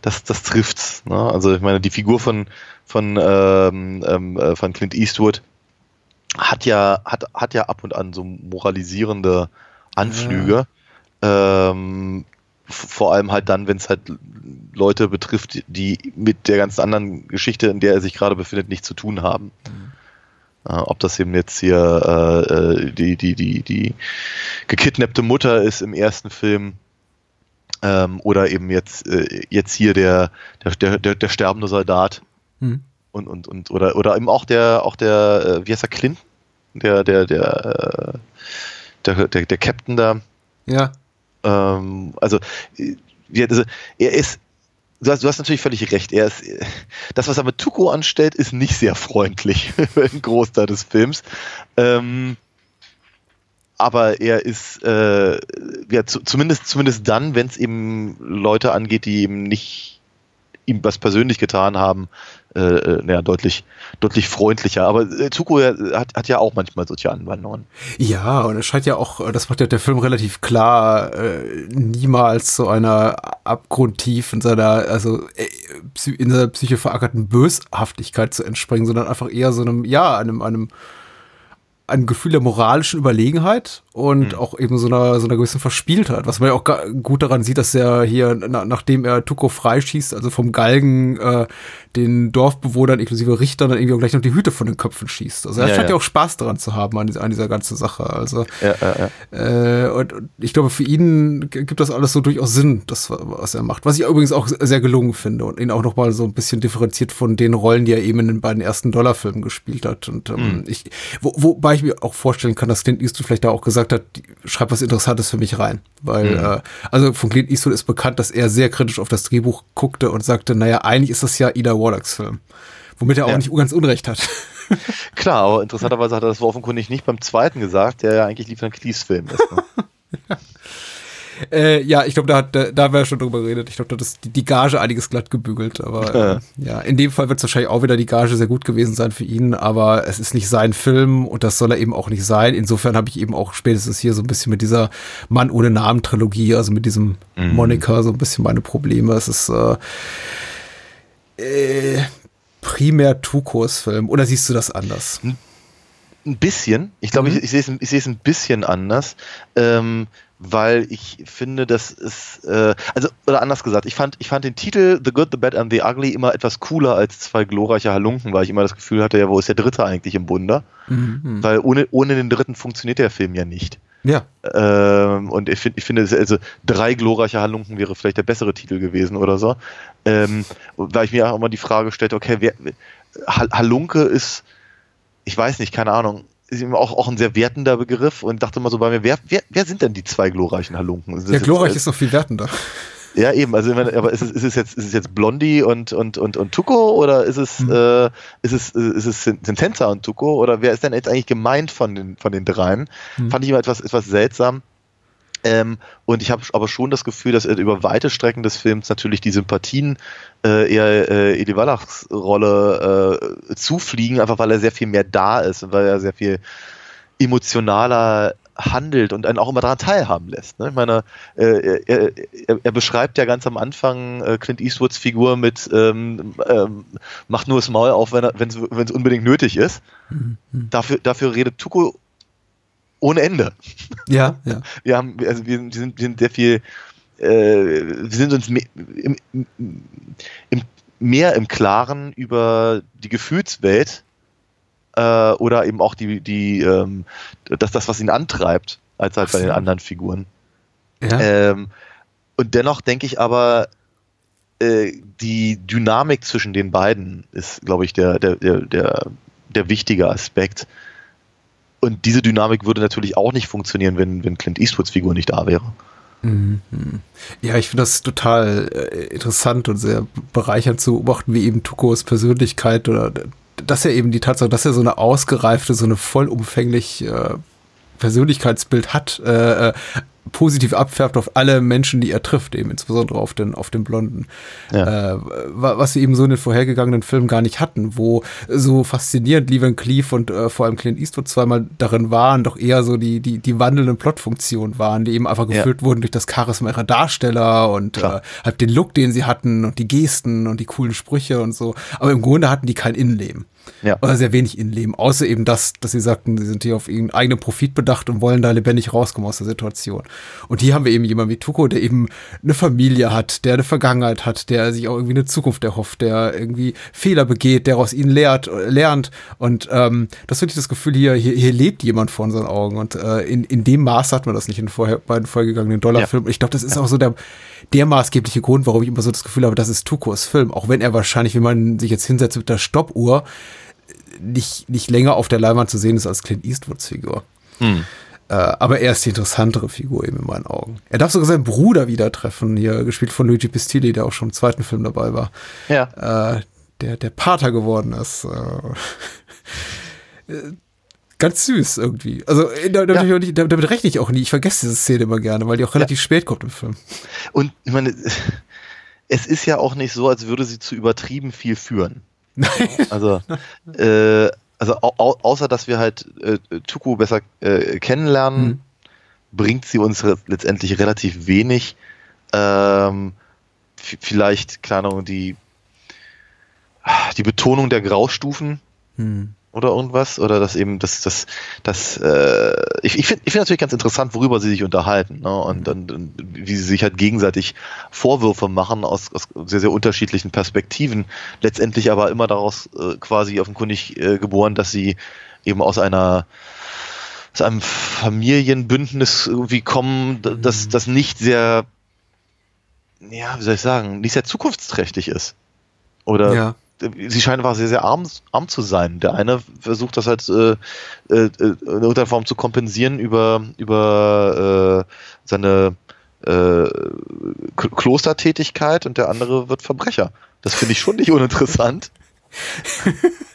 das, das trifft's. Ne? Also ich meine, die Figur von, von, ähm, ähm, äh, von Clint Eastwood hat ja, hat, hat ja ab und an so moralisierende Anflüge. Ähm, f- vor allem halt dann, wenn es halt Leute betrifft, die mit der ganzen anderen Geschichte, in der er sich gerade befindet, nichts zu tun haben. Äh, ob das eben jetzt hier äh, äh, die, die, die, die gekidnappte Mutter ist im ersten Film ähm, oder eben jetzt, äh, jetzt hier der, der, der, der, sterbende Soldat Hm. und, und, und oder, oder eben auch der, auch der, äh, wie heißt der Clinton? Der, der, der, äh, der, der, der Captain da. ja. Ähm, also, also, er ist, du hast, du hast natürlich völlig recht. Er ist, das, was er mit Tuko anstellt, ist nicht sehr freundlich einen Großteil des Films. Ähm, aber er ist, äh, ja, zu, zumindest, zumindest dann, wenn es eben Leute angeht, die eben nicht ihm was persönlich getan haben, äh, äh, naja, deutlich, deutlich freundlicher. Aber äh, Tuko ja, hat, hat ja auch manchmal solche Anwandlungen. Ja, und es scheint ja auch, äh, das macht ja der Film relativ klar, äh, niemals zu einer abgrundtief in seiner, also äh, in seiner Psyche verankerten Böshaftigkeit zu entspringen, sondern einfach eher so einem, ja, einem, einem, einem Gefühl der moralischen Überlegenheit und auch eben so einer, so einer gewissen Verspieltheit, was man ja auch gut daran sieht, dass er hier, na, nachdem er Tuko freischießt, also vom Galgen äh, den Dorfbewohnern inklusive Richtern dann irgendwie auch gleich noch die Hüte von den Köpfen schießt. Also er Ja, scheint ja ja. auch Spaß daran zu haben an dieser, an dieser ganzen Sache. Also Ja, ja, ja. äh, und, und ich glaube, für ihn gibt das alles so durchaus Sinn, das, was er macht. Was ich übrigens auch sehr gelungen finde und ihn auch noch mal so ein bisschen differenziert von den Rollen, die er eben in den beiden ersten Dollarfilmen gespielt hat. Und ähm, ich, wo, wobei ich mir auch vorstellen kann, dass Clint Eastwood vielleicht da auch gesagt hat, die- schreib was Interessantes für mich rein. Weil, äh, also von Clint Eastwood ist bekannt, dass er sehr kritisch auf das Drehbuch guckte und sagte, naja, eigentlich ist das ja Ida Warlocks Film. Womit er auch Ja. nicht ganz unrecht hat. Klar, aber interessanterweise hat er das offenkundig nicht beim zweiten gesagt, der ja eigentlich Liefern Cleese Film ist. Ne? Äh, ja, ich glaube, da, hat, da, da haben wir ja schon drüber geredet. Ich glaube, da ist die, die Gage einiges glatt gebügelt. Aber äh, ja, in dem Fall wird es wahrscheinlich auch wieder die Gage sehr gut gewesen sein für ihn. Aber es ist nicht sein Film und das soll er eben auch nicht sein. Insofern habe ich eben auch spätestens hier so ein bisschen mit dieser Mann ohne Namen-Trilogie, also mit diesem mhm. Moniker, so ein bisschen meine Probleme. Es ist äh, äh, primär Tukos Film. Oder siehst du das anders? Ein bisschen. Ich glaube, mhm. ich, ich sehe es ich sehe es ein bisschen anders. Ähm, weil ich finde, dass es, äh, also, oder anders gesagt, ich fand, ich fand den Titel The Good, The Bad and The Ugly immer etwas cooler als zwei glorreiche Halunken, weil ich immer das Gefühl hatte, ja, wo ist der Dritte eigentlich im Bunde? Mhm. Weil ohne, ohne den Dritten funktioniert der Film ja nicht. Ja. Ähm, und ich, find, ich finde, also drei glorreiche Halunken wäre vielleicht der bessere Titel gewesen oder so. Ähm, weil ich mir auch immer die Frage stellte, okay, wer, Halunke ist, ich weiß nicht, keine Ahnung, ist immer auch, auch ein sehr wertender Begriff und dachte mal so bei mir, wer, wer, wer sind denn die zwei glorreichen Halunken? Ja, glorreich ist noch viel wertender. Ja, eben, also aber ist es, ist es jetzt, ist es jetzt Blondie und, und, und, und Tuko oder ist es, mhm. äh, ist es, ist es Sentenza und Tuko oder wer ist denn jetzt eigentlich gemeint von den, von den dreien? Mhm. Fand ich immer etwas, etwas seltsam. Ähm, und ich habe aber schon das Gefühl, dass über weite Strecken des Films natürlich die Sympathien äh, eher äh, Eli Wallachs Rolle äh, zufliegen, einfach weil er sehr viel mehr da ist und weil er sehr viel emotionaler handelt und einen auch immer daran teilhaben lässt. Ne? Ich meine, äh, er, er, er, beschreibt ja ganz am Anfang äh, Clint Eastwoods Figur mit ähm, ähm, macht nur das Maul auf, wenn es unbedingt nötig ist. Mhm. Dafür, dafür redet Tuko ohne Ende. Ja, ja. Wir haben, also wir sind, wir sind sehr viel, äh, wir sind uns mehr im, im, mehr im Klaren über die Gefühlswelt äh, oder eben auch die, die, ähm, das, das, was ihn antreibt, als halt bei den anderen Figuren. Ja. Ähm, und dennoch denke ich aber, äh, die Dynamik zwischen den beiden ist, glaube ich, der, der, der, der, der wichtige Aspekt. Und diese Dynamik würde natürlich auch nicht funktionieren, wenn, wenn Clint Eastwoods Figur nicht da wäre. Mhm. Ja, ich finde das total äh, interessant und sehr bereichernd zu beobachten, wie eben Tukos Persönlichkeit oder dass er eben die Tatsache, dass er so eine ausgereifte, so eine vollumfänglich äh, Persönlichkeitsbild hat, äh, äh positiv abfärbt auf alle Menschen, die er trifft, eben insbesondere auf den, auf den Blonden. Ja. Äh, was sie eben so in den vorhergegangenen Filmen gar nicht hatten, wo so faszinierend Lee Van Cleef und äh, vor allem Clint Eastwood zweimal darin waren, doch eher so die, die, die wandelnden Plotfunktionen waren, die eben einfach gefüllt ja. wurden durch das Charisma ihrer Darsteller und äh, halt den Look, den sie hatten und die Gesten und die coolen Sprüche und so. Aber im Grunde hatten die kein Innenleben. Ja. Oder sehr wenig Innenleben, außer eben das, dass sie sagten, sie sind hier auf ihren eigenen Profit bedacht und wollen da lebendig rauskommen aus der Situation. Und hier haben wir eben jemanden wie Tuko, der eben eine Familie hat, der eine Vergangenheit hat, der sich auch irgendwie eine Zukunft erhofft, der irgendwie Fehler begeht, der aus ihnen lehrt, lernt. Und ähm, das finde ich das Gefühl, hier, hier, hier lebt jemand vor unseren Augen. Und äh, in, in dem Maß hat man das nicht in vorher, beiden vorgegangenen Dollarfilmen. Ja. Ich glaube, das ist ja. auch so der, der maßgebliche Grund, warum ich immer so das Gefühl habe, das ist Tukos Film. Auch wenn er wahrscheinlich, wenn man sich jetzt hinsetzt mit der Stoppuhr, nicht, nicht länger auf der Leinwand zu sehen ist als Clint Eastwoods Figur. Hm. Äh, aber er ist die interessantere Figur eben in meinen Augen. Er darf sogar seinen Bruder wieder treffen, hier gespielt von Luigi Pistilli, der auch schon im zweiten Film dabei war. Ja. Äh, der, der Pater geworden ist. Äh, ganz süß irgendwie. Also äh, damit, ja. nicht, damit, rechne ich auch nie. Ich vergesse diese Szene immer gerne, weil die auch relativ ja. spät kommt im Film. Und ich meine, es ist ja auch nicht so, als würde sie zu übertrieben viel führen. Nein. Also, äh, also au außer dass wir halt äh, Tuku besser äh, kennenlernen, mhm. bringt sie uns letztendlich relativ wenig. Ähm, vielleicht, keine Ahnung, die, die Betonung der Graustufen. Mhm oder irgendwas oder das eben das das das äh, ich, ich finde ich finde natürlich ganz interessant worüber sie sich unterhalten ne? und, und, und wie sie sich halt gegenseitig Vorwürfe machen aus, aus sehr sehr unterschiedlichen Perspektiven letztendlich aber immer daraus äh, quasi offenkundig äh, geboren dass sie eben aus einer aus einem Familienbündnis irgendwie kommen das mhm. das nicht sehr ja wie soll ich sagen nicht sehr zukunftsträchtig ist oder ja sie scheinen einfach sehr, sehr arm, arm zu sein. Der eine versucht das halt äh, äh, in irgendeiner Form zu kompensieren über, über äh, seine äh, Klostertätigkeit und der andere wird Verbrecher. Das finde ich schon nicht uninteressant.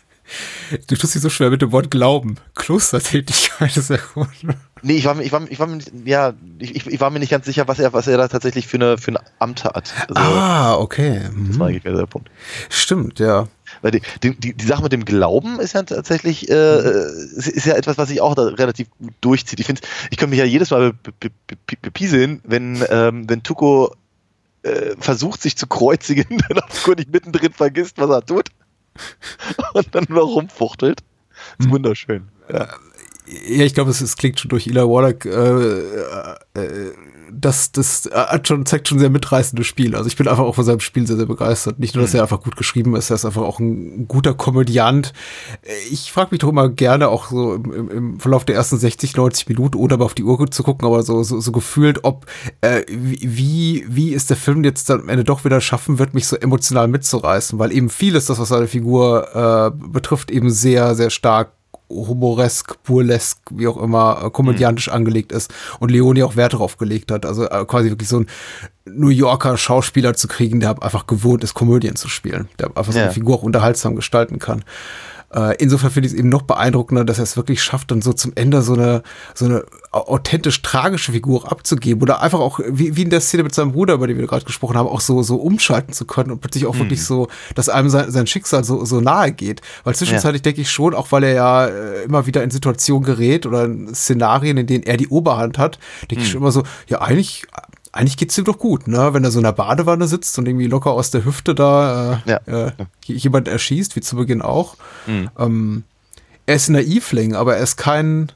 Du tust dich so schwer mit dem Wort Glauben. Klostertätigkeit ist ja gut. Nee, ich war, mir- ich war, ich war, nicht- ja, ich, ich war mir nicht ganz sicher, was er, was er da tatsächlich für, eine, für ein Amt hat. Also, Ah, okay. Das Mhm. war eigentlich der Punkt. Stimmt, ja. Weil die, die, die, Sache mit dem Glauben ist ja tatsächlich, äh, ist, ist ja etwas, was sich auch da relativ gut durchzieht. Ich finde, ich kann mich ja jedes Mal be- be- be- bepieseln, wenn, ähm, wenn Tuko äh, versucht, sich zu kreuzigen, dann offenkundig mittendrin vergisst, was er tut. Und dann nur rumfuchtelt. Ist wunderschön. Ja. Ja, ich glaube, es, es klingt schon durch Eli Wallach, äh, äh, das, das hat schon, zeigt schon sehr mitreißendes Spiel. Also ich bin einfach auch von seinem Spiel sehr, sehr begeistert. Nicht nur, dass er einfach gut geschrieben ist, er ist einfach auch ein guter Komödiant. Ich frage mich doch immer gerne auch so im, im, Verlauf der ersten 60, 90 Minuten, ohne aber auf die Uhr zu gucken, aber so, so, so gefühlt, ob äh, wie, wie ist der Film jetzt dann am Ende doch wieder schaffen wird, mich so emotional mitzureißen, weil eben vieles, das was seine Figur äh, betrifft, eben sehr, sehr stark humoresk, burlesk, wie auch immer, äh, komödiantisch angelegt ist und Leone auch Wert darauf gelegt hat. Also äh, quasi wirklich so ein New Yorker Schauspieler zu kriegen, der einfach gewohnt ist, Komödien zu spielen, der einfach Ja. Figur auch unterhaltsam gestalten kann. Äh, insofern finde ich es eben noch beeindruckender, dass er es wirklich schafft, dann so zum Ende so eine, so eine au- authentisch tragische Figur abzugeben oder einfach auch, wie, wie in der Szene mit seinem Bruder, über die wir gerade gesprochen haben, auch so, so umschalten zu können und plötzlich auch wirklich so, dass einem sein, sein Schicksal so, so nahe geht. Weil zwischenzeitlich denke ich schon, auch weil er ja äh, immer wieder in Situationen gerät oder in Szenarien, in denen er die Oberhand hat, denke ich schon immer so, ja, eigentlich, eigentlich geht's ihm doch gut, ne? Wenn er so in der Badewanne sitzt und irgendwie locker aus der Hüfte da äh, Ja. äh, jemand erschießt, wie zu Beginn auch. Ähm, er ist ein Naivling, aber er ist kein,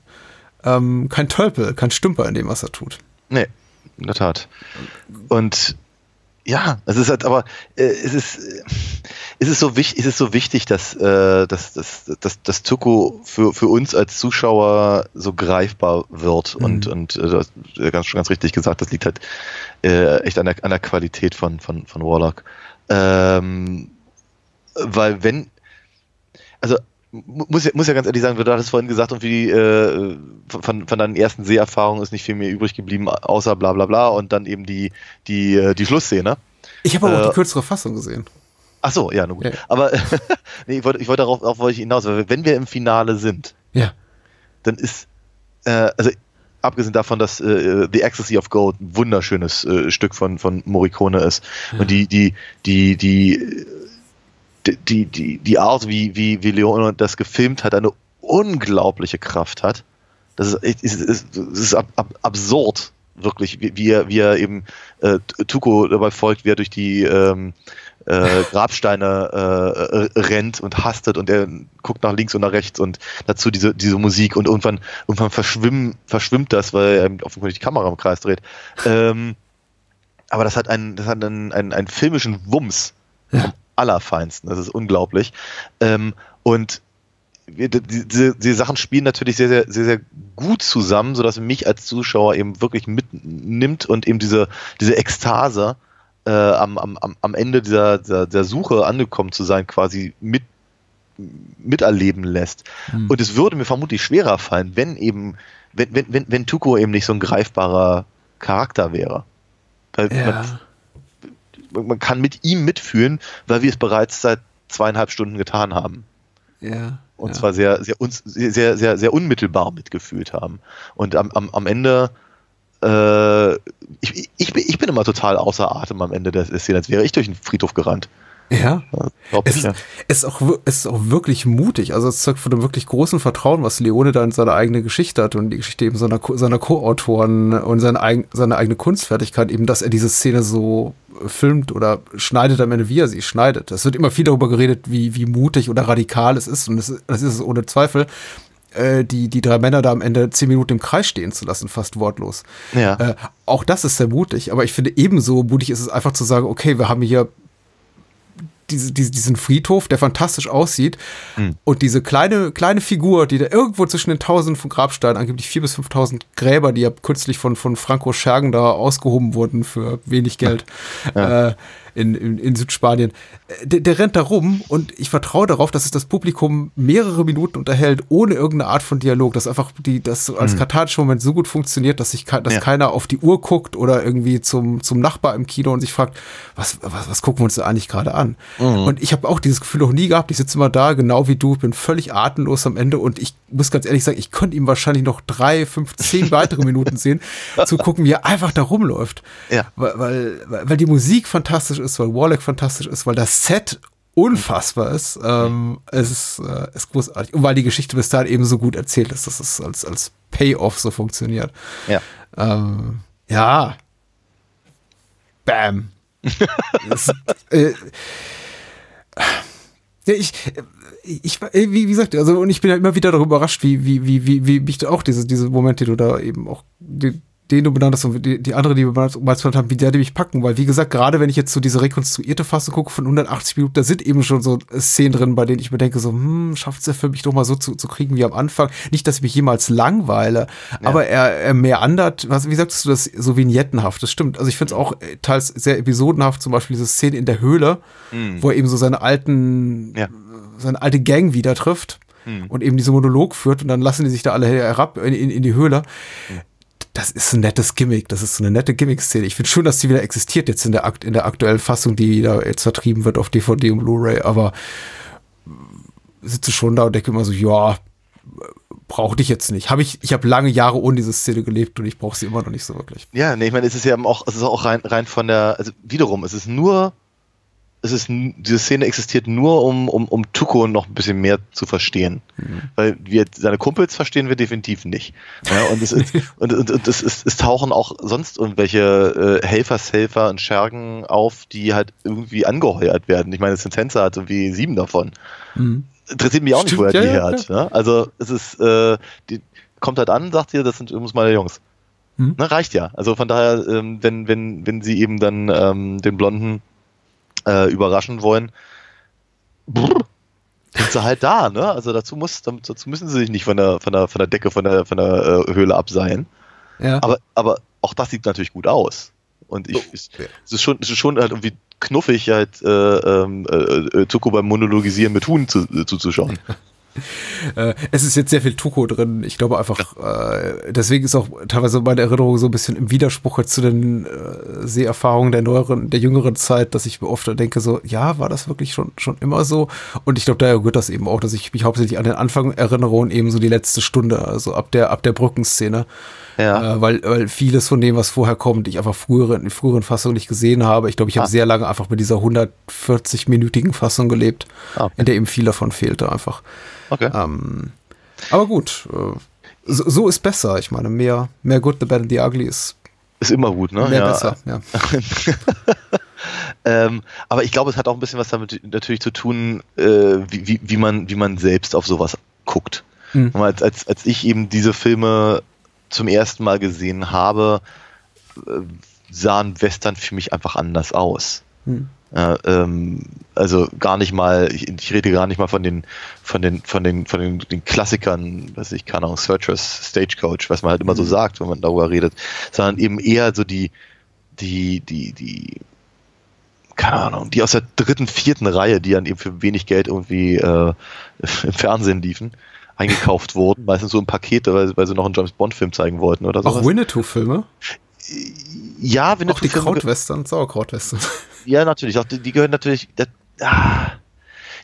ähm, kein Tölpel, kein Stümper in dem, was er tut. Nee, in der Tat. Und ja, es ist halt, aber äh, es ist, äh, es ist so wichtig, es ist so wichtig, dass, äh, dass, dass, dass, dass Tuko für, für uns als Zuschauer so greifbar wird und, und äh, das ganz, schon ganz richtig gesagt, das liegt halt äh, echt an der, an der Qualität von, von, von Warlock. Ähm, weil wenn, also muss ja, muss ja ganz ehrlich sagen, du hattest vorhin gesagt, und wie äh, von, von deinen ersten Seherfahrungen ist nicht viel mehr übrig geblieben, außer bla bla bla und dann eben die, die, äh, die Schlussszene. Ich habe aber auch Äh, die kürzere Fassung gesehen. Ach so, ja, nun gut. Ja. Aber nee, ich wollte, ich wollte darauf, darauf wollte ich hinaus, weil wenn wir im Finale sind, Ja. dann ist, äh, also abgesehen davon, dass äh, The Ecstasy of Gold ein wunderschönes äh, Stück von, von Morricone ist und die, die, die, die, die, die, die, Art, wie, wie, wie Leone das gefilmt hat, eine unglaubliche Kraft hat. Das ist, ist, ist, ist, ab, ab, absurd, wirklich, wie, wie, er, wie er eben äh, Tuko dabei folgt, wie er durch die ähm, äh, Grabsteine äh, rennt und hastet und er guckt nach links und nach rechts und dazu diese, diese Musik und irgendwann, irgendwann verschwimmen, verschwimmt das, weil er offenkundig die Kamera im Kreis dreht. Ähm, aber das hat einen, das hat einen, einen, einen filmischen Wumms vom Allerfeinsten. Das ist unglaublich. Ähm, und die, diese, diese Sachen spielen natürlich sehr, sehr, sehr, sehr gut zusammen, sodass mich als Zuschauer eben wirklich mitnimmt und eben diese, diese Ekstase äh, am, am, am- Ende dieser, dieser, der Suche angekommen zu sein, quasi mit miterleben lässt. Und es würde mir vermutlich schwerer fallen, wenn eben, wenn, wenn, wenn, wenn Tuko eben nicht so ein greifbarer Charakter wäre. Weil man, man kann mit ihm mitfühlen, weil wir es bereits seit zweieinhalb Stunden getan haben. Ja. Und ja. zwar sehr, sehr, uns, sehr, sehr, sehr, unmittelbar mitgefühlt haben. Und am, am, am Ende, äh, ich, ich, bin- ich bin immer total außer Atem am Ende der der Szene, als wäre ich durch den Friedhof gerannt. Ja. Ja, Es ich, ist, ja. ist auch, ist auch wirklich mutig. Also es zeugt von einem wirklich großen Vertrauen, was Leone da in seine eigene Geschichte hat und die Geschichte eben seiner, seiner Co-Autoren und seine, eigen, seine eigene Kunstfertigkeit, eben, dass er diese Szene so filmt oder schneidet am Ende, wie er sie schneidet. Es wird immer viel darüber geredet, wie, wie mutig oder radikal es ist und das, ist- das ist es ohne Zweifel. äh, Die, die drei Männer da am Ende zehn Minuten im Kreis stehen zu lassen, fast wortlos. Ja. Äh, auch das ist sehr mutig, aber ich finde ebenso mutig ist es einfach zu sagen, okay, wir haben hier diese, diese, diesen Friedhof, der fantastisch aussieht. Und diese kleine, kleine Figur, die da irgendwo zwischen den tausenden von Grabsteinen, angeblich vier bis 5.000 Gräber, die ja kürzlich von, von Franco Schergen da ausgehoben wurden für wenig Geld, äh, in, in, in Südspanien. Äh, Der, der rennt da rum und ich vertraue darauf, dass es das Publikum mehrere Minuten unterhält, ohne irgendeine Art von Dialog, dass einfach die, das als kathartischer Moment so gut funktioniert, dass sich ke- dass Ja. keiner auf die Uhr guckt oder irgendwie zum, zum Nachbar im Kino und sich fragt, was, was, was gucken wir uns da eigentlich gerade an? Und ich habe auch dieses Gefühl noch nie gehabt, ich sitze immer da, genau wie du, bin völlig atemlos am Ende und ich muss ganz ehrlich sagen, ich könnte ihm wahrscheinlich noch drei, fünf, zehn weitere Minuten sehen, zu gucken, wie er einfach da rumläuft. Ja. Weil, weil, weil die Musik fantastisch ist, weil Warlock fantastisch ist, weil das Set unfassbar ist. Ähm, es ist, äh, ist großartig. Und weil die Geschichte bis dahin eben so gut erzählt ist, dass es als, als Payoff so funktioniert. Ja. Ähm, ja. Bam. das, äh, ja, ich, ich, äh, wie, gesagt, also, und ich bin ja immer wieder darüber überrascht, wie, wie, wie, wie, wie mich da auch diese, diese Momente, die du da eben auch, die, den du benannt hast und die, die andere, die wir benannt benannt haben, wie der die mich packen, weil wie gesagt, gerade wenn ich jetzt so diese rekonstruierte Fassung gucke von 180 Minuten, da sind eben schon so Szenen drin, bei denen ich mir denke, so, hm, schafft es der für mich doch mal so zu, zu kriegen wie am Anfang. Nicht, dass ich mich jemals langweile, aber er, er mehr andert, was, wie sagst du das, so vignettenhaft, das stimmt. Also ich finde es auch äh, teils sehr episodenhaft, zum Beispiel diese Szene in der Höhle, wo er eben so seine alten, Ja. seine alte Gang wieder trifft und eben diese Monolog führt und dann lassen die sich da alle herab in, in, in die Höhle. Das ist ein nettes Gimmick, das ist so eine nette Gimmick-Szene. Ich finde schön, dass die wieder existiert jetzt in der, in der aktuellen Fassung, die da jetzt vertrieben wird auf DVD und Blu-ray, aber sitze schon da und denke immer so, ja, brauchte ich jetzt nicht. Habe ich, ich habe lange Jahre ohne diese Szene gelebt und ich brauche sie immer noch nicht so wirklich. Ja, nee, ich meine, es ist ja auch, es ist auch rein, rein von der, also wiederum, es ist nur, es ist, diese Szene existiert nur, um, um, um Tuko noch ein bisschen mehr zu verstehen. Weil wir, seine Kumpels verstehen wir definitiv nicht. Ja, und es, ist, und, und, und es, ist, es tauchen auch sonst irgendwelche äh, Helfershelfer und Schergen auf, die halt irgendwie angeheuert werden. Ich meine, Sentenza hat irgendwie sieben davon. Interessiert mich auch nicht, Stimmt, woher ja, die ja, her hat. Ne? Also es ist, äh, die kommt halt an, sagt ihr, das sind übrigens meine Jungs. Mhm. Ne, reicht ja. Also von daher, ähm, wenn, wenn, wenn sie eben dann ähm, den Blonden äh, überraschen wollen, brr, sind sie halt da, ne? Also dazu muss, dazu müssen sie sich nicht von der, von der, von der Decke, von der, von der äh, Höhle abseilen. Ja. Aber, aber auch das sieht natürlich gut aus. Und ich, es, es ist schon, es ist schon halt irgendwie knuffig, halt äh, ähm, äh, äh, Tuko beim Monologisieren mit Huhn zu, äh, zuzuschauen. Äh, es ist jetzt sehr viel Tuko drin. Ich glaube einfach, äh, deswegen ist auch teilweise meine Erinnerung so ein bisschen im Widerspruch zu den äh, Seherfahrungen der neueren, der jüngeren Zeit, dass ich mir oft denke so, ja, war das wirklich schon, schon immer so? Und ich glaube, daher gehört das eben auch, dass ich mich hauptsächlich an den Anfang erinnere und eben so die letzte Stunde, also ab der, ab der Brückenszene. Ja. Äh, weil, weil vieles von dem, was vorher kommt, ich einfach frühere, in früheren Fassungen nicht gesehen habe. Ich glaube, ich habe Ah. sehr lange einfach mit dieser 140-minütigen Fassung gelebt, Ah, okay. in der eben viel davon fehlte einfach. Okay. Ähm, aber gut, äh, so, so ist besser. Ich meine, mehr, mehr Good, the Bad and the Ugly ist Ist immer gut, ne? mehr ja. besser. Ja. Ähm, aber ich glaube, es hat auch ein bisschen was damit natürlich zu tun, äh, wie, wie, wie, man, wie man selbst auf sowas guckt. Mhm. Als, als, als ich eben diese Filme zum ersten Mal gesehen habe, äh, sahen Western für mich einfach anders aus. Mhm. Ja, ähm, also gar nicht mal, ich, ich rede gar nicht mal von den, von den, von den, von den, den Klassikern, was ich keine Ahnung, Searchers, Stagecoach, was man halt immer so sagt, wenn man darüber redet, sondern eben eher so die, die, die, die, keine Ahnung, die aus der dritten, vierten Reihe, die dann eben für wenig Geld irgendwie äh, im Fernsehen liefen, eingekauft wurden, meistens so im Paket, weil, weil sie noch einen James Bond Film zeigen wollten oder so. Auch Winnetou-Filme, ja, wenn auch die Krautwestern, Sauerkrautwestern. Ja, natürlich. Auch die, die gehören natürlich. Das, ah,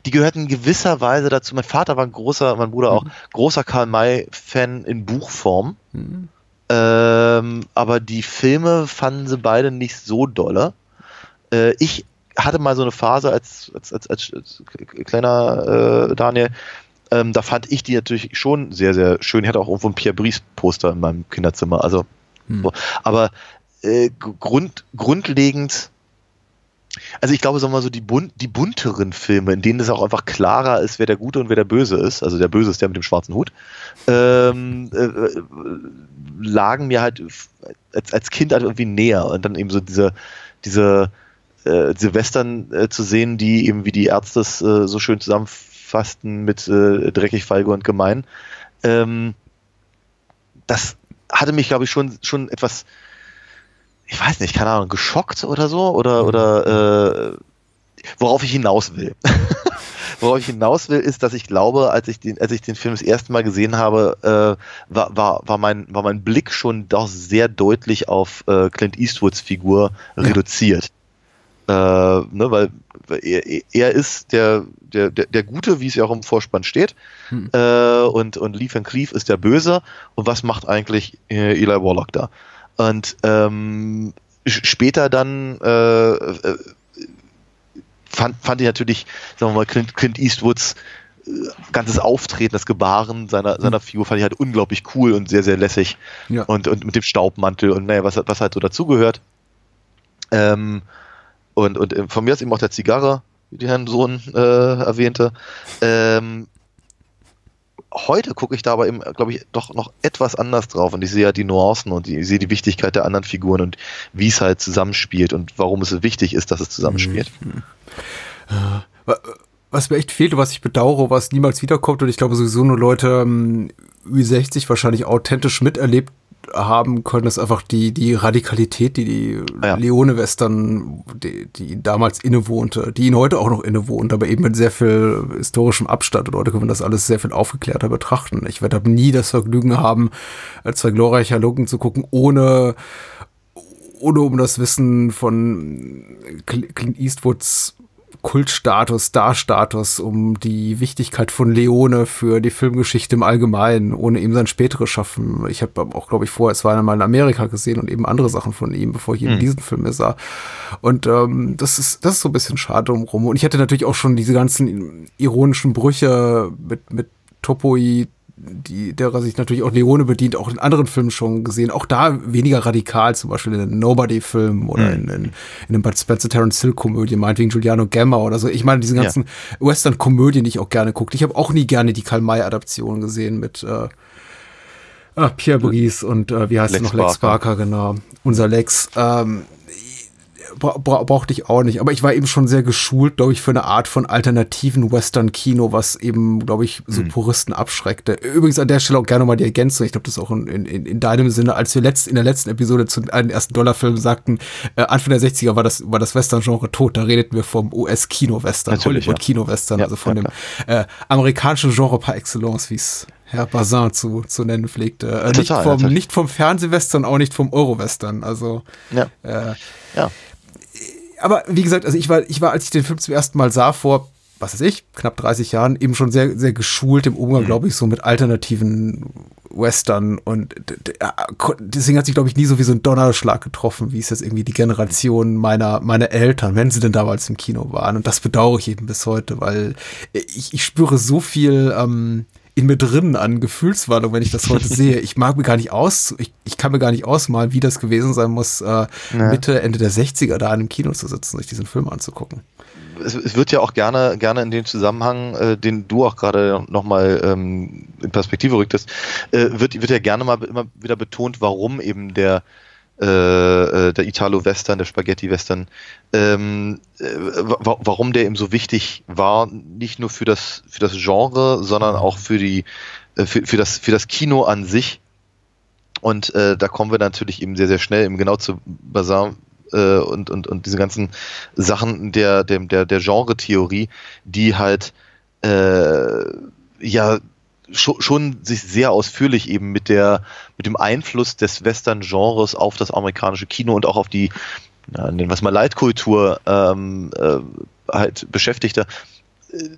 die gehörten in gewisser Weise dazu. Mein Vater war ein großer, mein Bruder auch, großer Karl May-Fan in Buchform. Mhm. Ähm, aber die Filme fanden sie beide nicht so dolle. Äh, ich hatte mal so eine Phase als, als, als, als, als kleiner äh, Daniel, ähm, da fand ich die natürlich schon sehr, sehr schön. Ich hatte auch irgendwo ein Pierre Brice-Poster in meinem Kinderzimmer. Also, so. aber äh, grund, grundlegend also ich glaube, sagen wir mal so, die, bunt, die bunteren Filme, in denen es auch einfach klarer ist, wer der Gute und wer der Böse ist, also der Böse ist der mit dem schwarzen Hut, ähm, äh, äh, lagen mir halt als, als Kind halt irgendwie näher und dann eben so diese, diese, äh, diese Western äh, zu sehen, die eben wie die Ärzte es äh, so schön zusammenfassten mit äh, dreckig, feige und gemein. Ähm, das hatte mich, glaube ich, schon, schon etwas ich weiß nicht, keine Ahnung, geschockt oder so oder oder äh, worauf ich hinaus will. worauf ich hinaus will, ist, dass ich glaube, als ich den, als ich den Film das erste Mal gesehen habe, äh, war, war, war, mein, war mein Blick schon doch sehr deutlich auf äh, Clint Eastwoods Figur Ja. reduziert. Äh, ne, weil er, er ist der, der, der, der Gute, wie es ja auch im Vorspann steht, Hm. äh, und, und Lee Van Cleef ist der Böse. Und was macht eigentlich äh, Eli Warlock da? Und ähm, später dann äh, äh, fand, fand ich natürlich, sagen wir mal, Clint, Clint Eastwoods äh, ganzes Auftreten, das Gebaren seiner, seiner Figur fand ich halt unglaublich cool und sehr, sehr lässig. Ja. Und, und mit dem Staubmantel und naja, was, was halt so dazugehört. Ähm, und, und äh, von mir ist eben auch der Zigarre, wie die Herrn Sohn äh, erwähnte. Ähm, heute gucke ich da aber eben, glaube ich, doch noch etwas anders drauf und ich sehe ja die Nuancen und ich sehe die Wichtigkeit der anderen Figuren und wie es halt zusammenspielt und warum es wichtig ist, dass es zusammenspielt. Wa- Was mir echt fehlt was ich bedauere, was niemals wiederkommt und ich glaube sowieso nur Leute ähm, Ü60 wahrscheinlich authentisch miterlebt haben können, ist einfach die, die Radikalität, die die Ja. Leone-Western, die, die damals innewohnte, die ihn heute auch noch innewohnt, aber eben mit sehr viel historischem Abstand. Und heute können wir das alles sehr viel aufgeklärter betrachten. Ich werde aber nie das Vergnügen haben, zwei glorreicher Logan zu gucken, ohne ohne um das Wissen von Cl- Clint Eastwoods Kultstatus, Starstatus, um die Wichtigkeit von Leone für die Filmgeschichte im Allgemeinen, ohne ihm sein späteres Schaffen. Ich habe auch, glaube ich, vorher zwei Mal in Amerika gesehen und eben andere Sachen von ihm, bevor ich eben diesen Film sah. Und ähm, das ist das ist so ein bisschen schade drumherum. Und ich hatte natürlich auch schon diese ganzen ironischen Brüche mit mit Topoi, die, derer sich natürlich auch Leone bedient, auch in anderen Filmen schon gesehen. Auch da weniger radikal, zum Beispiel in den Nobody-Filmen oder in, in, in einem Spencer Terence Hill-Komödie, meinetwegen Giuliano Gemma oder so. Ich meine, diese Ja. ganzen Western-Komödien, die ich auch gerne gucke. Ich habe auch nie gerne die Karl-May-Adaption gesehen mit äh, ah, Pierre Brice und äh, wie heißt Lex es noch? Lex Barker. Barker, genau. Unser Lex. Ähm, bra bra brauchte ich auch nicht. Aber ich war eben schon sehr geschult, glaube ich, für eine Art von alternativen Western-Kino, was eben, glaube ich, so Puristen abschreckte. Übrigens an der Stelle auch gerne mal die Ergänzung. Ich glaube, das ist auch in, in, in deinem Sinne, als wir letzt, in der letzten Episode zu einem ersten Dollarfilm sagten, äh, Anfang der 60er war das, war das Western-Genre tot. Da redeten wir vom US-Kino-Western, Hollywood-Kino-Western, Ja, also von ja, dem äh, amerikanischen Genre par excellence, wie es Herr Bazin zu, zu nennen pflegte. Äh, nicht, Total, vom, natürlich. nicht vom Fernsehwestern, auch nicht vom Euro-Western. Also Ja. äh, ja. Aber wie gesagt, also ich war, ich war, als ich den Film zum ersten Mal sah, vor, was weiß ich, knapp 30 Jahren, eben schon sehr, sehr geschult im Umgang, glaube ich, so mit alternativen Western und deswegen hat sich, glaube ich, nie so wie so ein Donnerschlag getroffen, wie es jetzt irgendwie die Generation meiner, meiner Eltern, wenn sie denn damals im Kino waren. Und das bedauere ich eben bis heute, weil ich, ich spüre so viel, ähm, in mir drin an Gefühlswallung, wenn ich das heute sehe. Ich mag mir gar nicht aus, ich, ich kann mir gar nicht ausmalen, wie das gewesen sein muss, äh, Mitte, Ende der 60er da in einem Kino zu sitzen, sich diesen Film anzugucken. es, es wird ja auch gerne, gerne in dem Zusammenhang, äh, den du auch gerade nochmal ähm, in Perspektive rücktest, äh, wird, wird ja gerne mal immer wieder betont, warum eben der der Italo-Western, der Spaghetti-Western, ähm, äh, wa warum der eben so wichtig war, nicht nur für das, für das Genre, sondern auch für die, äh, für, für, das, für das Kino an sich. Und äh, da kommen wir natürlich eben sehr, sehr schnell eben genau zu Bazin äh, und, und, und diese ganzen Sachen der, der, der, der Genre-Theorie, die halt äh, ja schon, sich sehr ausführlich eben mit der mit dem Einfluss des Western-Genres auf das amerikanische Kino und auch auf die ja, nennen wir es mal Leitkultur ähm, äh, halt beschäftigte. Äh,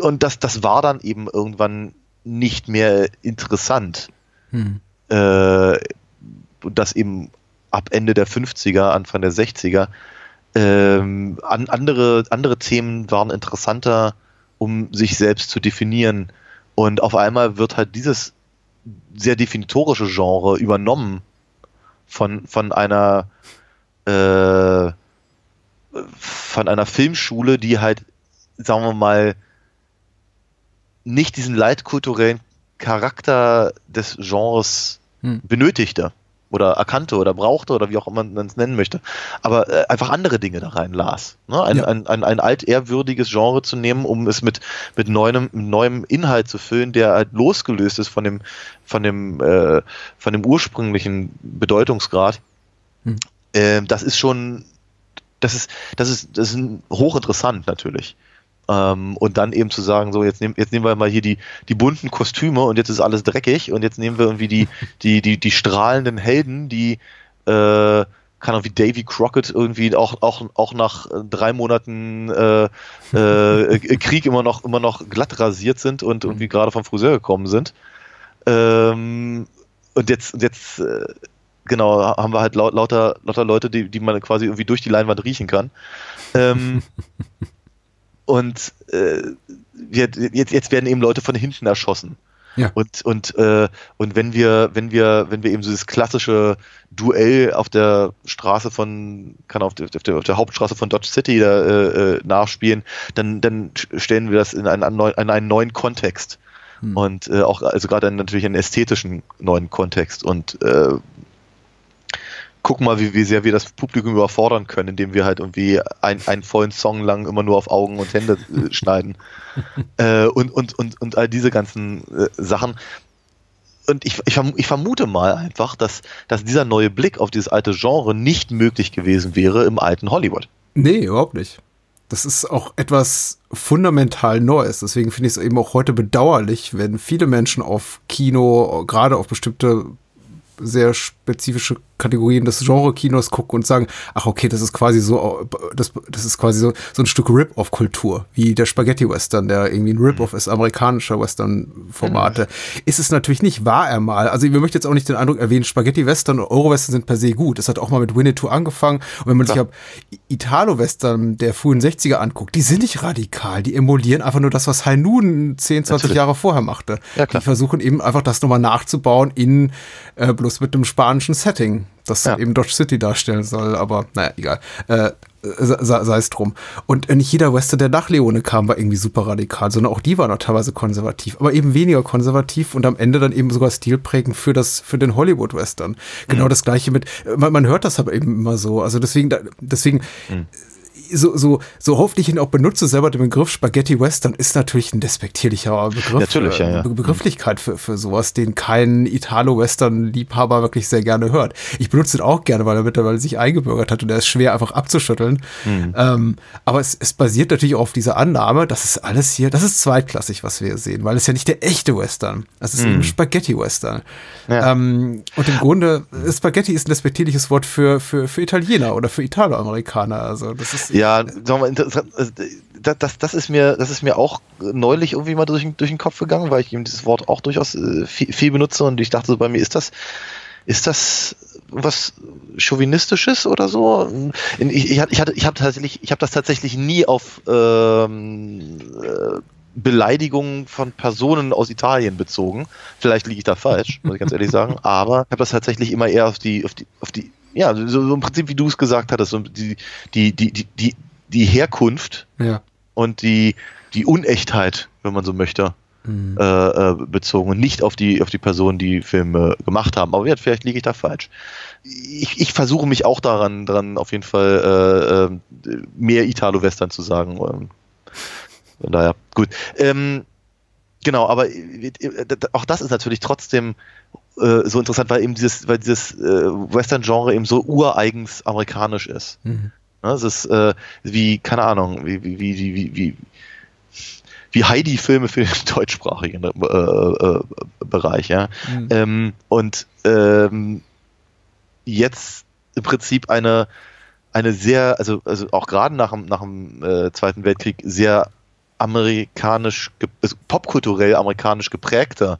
Und das, das war dann eben irgendwann nicht mehr interessant. Hm. Äh, und das eben ab Ende der 50er, Anfang der 60er. Ähm, an, andere, andere Themen waren interessanter, um sich selbst zu definieren. Und auf einmal wird halt dieses sehr definitorische Genre übernommen von, von einer äh, von einer Filmschule, die halt, sagen wir mal, nicht diesen leitkulturellen Charakter des Genres Hm. benötigte oder erkannte oder brauchte oder wie auch immer man es nennen möchte, aber äh, einfach andere Dinge da rein las. Ne? Ein, Ja. ein, ein, ein altehrwürdiges Genre zu nehmen, um es mit, mit neuem, neuem Inhalt zu füllen, der halt losgelöst ist von dem, von dem, äh, von dem ursprünglichen Bedeutungsgrad. Ähm, das ist schon, das ist, das ist, das ist hochinteressant natürlich. Ähm, und dann eben zu sagen, so jetzt nehmen, jetzt nehmen wir mal hier die, die bunten Kostüme und jetzt ist alles dreckig und jetzt nehmen wir irgendwie die, die, die, die strahlenden Helden, die äh, kann auch wie Davy Crockett irgendwie auch, auch, auch nach drei Monaten äh, äh, Krieg immer noch, immer noch glatt rasiert sind und irgendwie gerade vom Friseur gekommen sind. Ähm, und jetzt, jetzt äh, genau, haben wir halt laut, lauter, lauter Leute, die, die man quasi irgendwie durch die Leinwand riechen kann. Ähm, und äh, jetzt, jetzt werden eben Leute von hinten erschossen. Ja. Und, und, äh, und wenn wir, wenn wir, wenn wir eben so das klassische Duell auf der Straße von, kann auf der, auf der, auf der Hauptstraße von Dodge City da, äh, äh nachspielen, dann, dann stellen wir das in einen, in einen neuen Kontext. Hm. Und äh, auch, also gerade natürlich einen ästhetischen neuen Kontext. Und äh, gucken mal, wie, wie sehr wir das Publikum überfordern können, indem wir halt irgendwie ein, einen vollen Song lang immer nur auf Augen und Hände äh, schneiden. äh, und, und, und, und all diese ganzen äh, Sachen. Und ich, ich, ich vermute mal einfach, dass, dass dieser neue Blick auf dieses alte Genre nicht möglich gewesen wäre im alten Hollywood. Nee, überhaupt nicht. Das ist auch etwas fundamental Neues. Deswegen finde ich es eben auch heute bedauerlich, wenn viele Menschen auf Kino, gerade auf bestimmte sehr spezifische Kategorien des Genre-Kinos gucken und sagen, ach okay, das ist quasi so, das, das ist quasi so, so ein Stück Rip-Off-Kultur, wie der Spaghetti-Western, der irgendwie ein Rip-Off ist, amerikanischer Western-Formate. Mhm. Ist es natürlich nicht, war er mal. Also ich möchte jetzt auch nicht den Eindruck erwähnen, Spaghetti-Western und Euro-Western sind per se gut. Das hat auch mal mit Winnetou angefangen. Und wenn man sich Italo-Western der frühen 60er anguckt, die sind nicht radikal. Die emulieren einfach nur das, was Noon 10, 20 natürlich. Jahre vorher machte. Ja, die versuchen eben einfach das nochmal nachzubauen in äh, bloß mit einem spanischen Setting das ja. eben Dodge City darstellen soll, aber naja, egal. Äh, sei es drum. Und nicht jeder Western, der nach Leone kam, war irgendwie super radikal, sondern auch die waren auch teilweise konservativ, aber eben weniger konservativ und am Ende dann eben sogar stilprägend für das, für den Hollywood-Western. Genau mhm. das gleiche mit, man, man, hört das aber eben immer so. Also deswegen, deswegen, mhm so, so, so hoffentlich ihn auch benutze, selber den Begriff Spaghetti Western ist natürlich ein despektierlicher Begriff. Natürlich, ja, ja. Be Begrifflichkeit für, für sowas, den kein Italo-Western-Liebhaber wirklich sehr gerne hört. Ich benutze ihn auch gerne, weil er mittlerweile sich eingebürgert hat und er ist schwer einfach abzuschütteln. Mhm. Ähm, aber es, es basiert natürlich auch auf dieser Annahme, dass es alles hier, das ist zweitklassig, was wir hier sehen, weil es ja nicht der echte Western. Es ist mhm. eben Spaghetti-Western. Ja. Ähm, und im Grunde, Spaghetti ist ein despektierliches Wort für, für, für Italiener oder für Italo-Amerikaner. Also das ist ja, mal, das, das, ist mir, das ist mir auch neulich irgendwie mal durch, durch den Kopf gegangen, weil ich eben dieses Wort auch durchaus äh, viel, viel benutze und ich dachte so bei mir, ist das, ist das was chauvinistisches oder so? Ich, ich, ich hatte, ich habe tatsächlich, ich habe das tatsächlich nie auf ähm, äh, Beleidigungen von Personen aus Italien bezogen. Vielleicht liege ich da falsch, muss ich ganz ehrlich sagen. Aber ich habe das tatsächlich immer eher auf die, auf die, auf die ja, so, so im Prinzip, wie du es gesagt hattest, so die, die, die, die, die, Herkunft ja. und die, die Unechtheit, wenn man so möchte, mhm. äh, äh, bezogen und nicht auf die, auf die Personen, die Filme gemacht haben. Aber ja, vielleicht liege ich da falsch. Ich, ich versuche mich auch daran, dran auf jeden Fall äh, äh mehr Italo-Western zu sagen. Ähm, von daher, gut. Ähm, genau, aber äh, auch das ist natürlich trotzdem äh, so interessant, weil eben dieses, weil dieses äh, Western-Genre eben so ureigens amerikanisch ist. Mhm. Ja, es ist äh, wie, keine Ahnung, wie, wie, wie, wie, wie, wie Heidi-Filme für den deutschsprachigen äh, äh, Bereich, ja. Mhm. Ähm, und ähm, jetzt im Prinzip eine, eine sehr, also, also auch gerade nach dem, nach dem äh, Zweiten Weltkrieg sehr amerikanisch, also popkulturell amerikanisch geprägter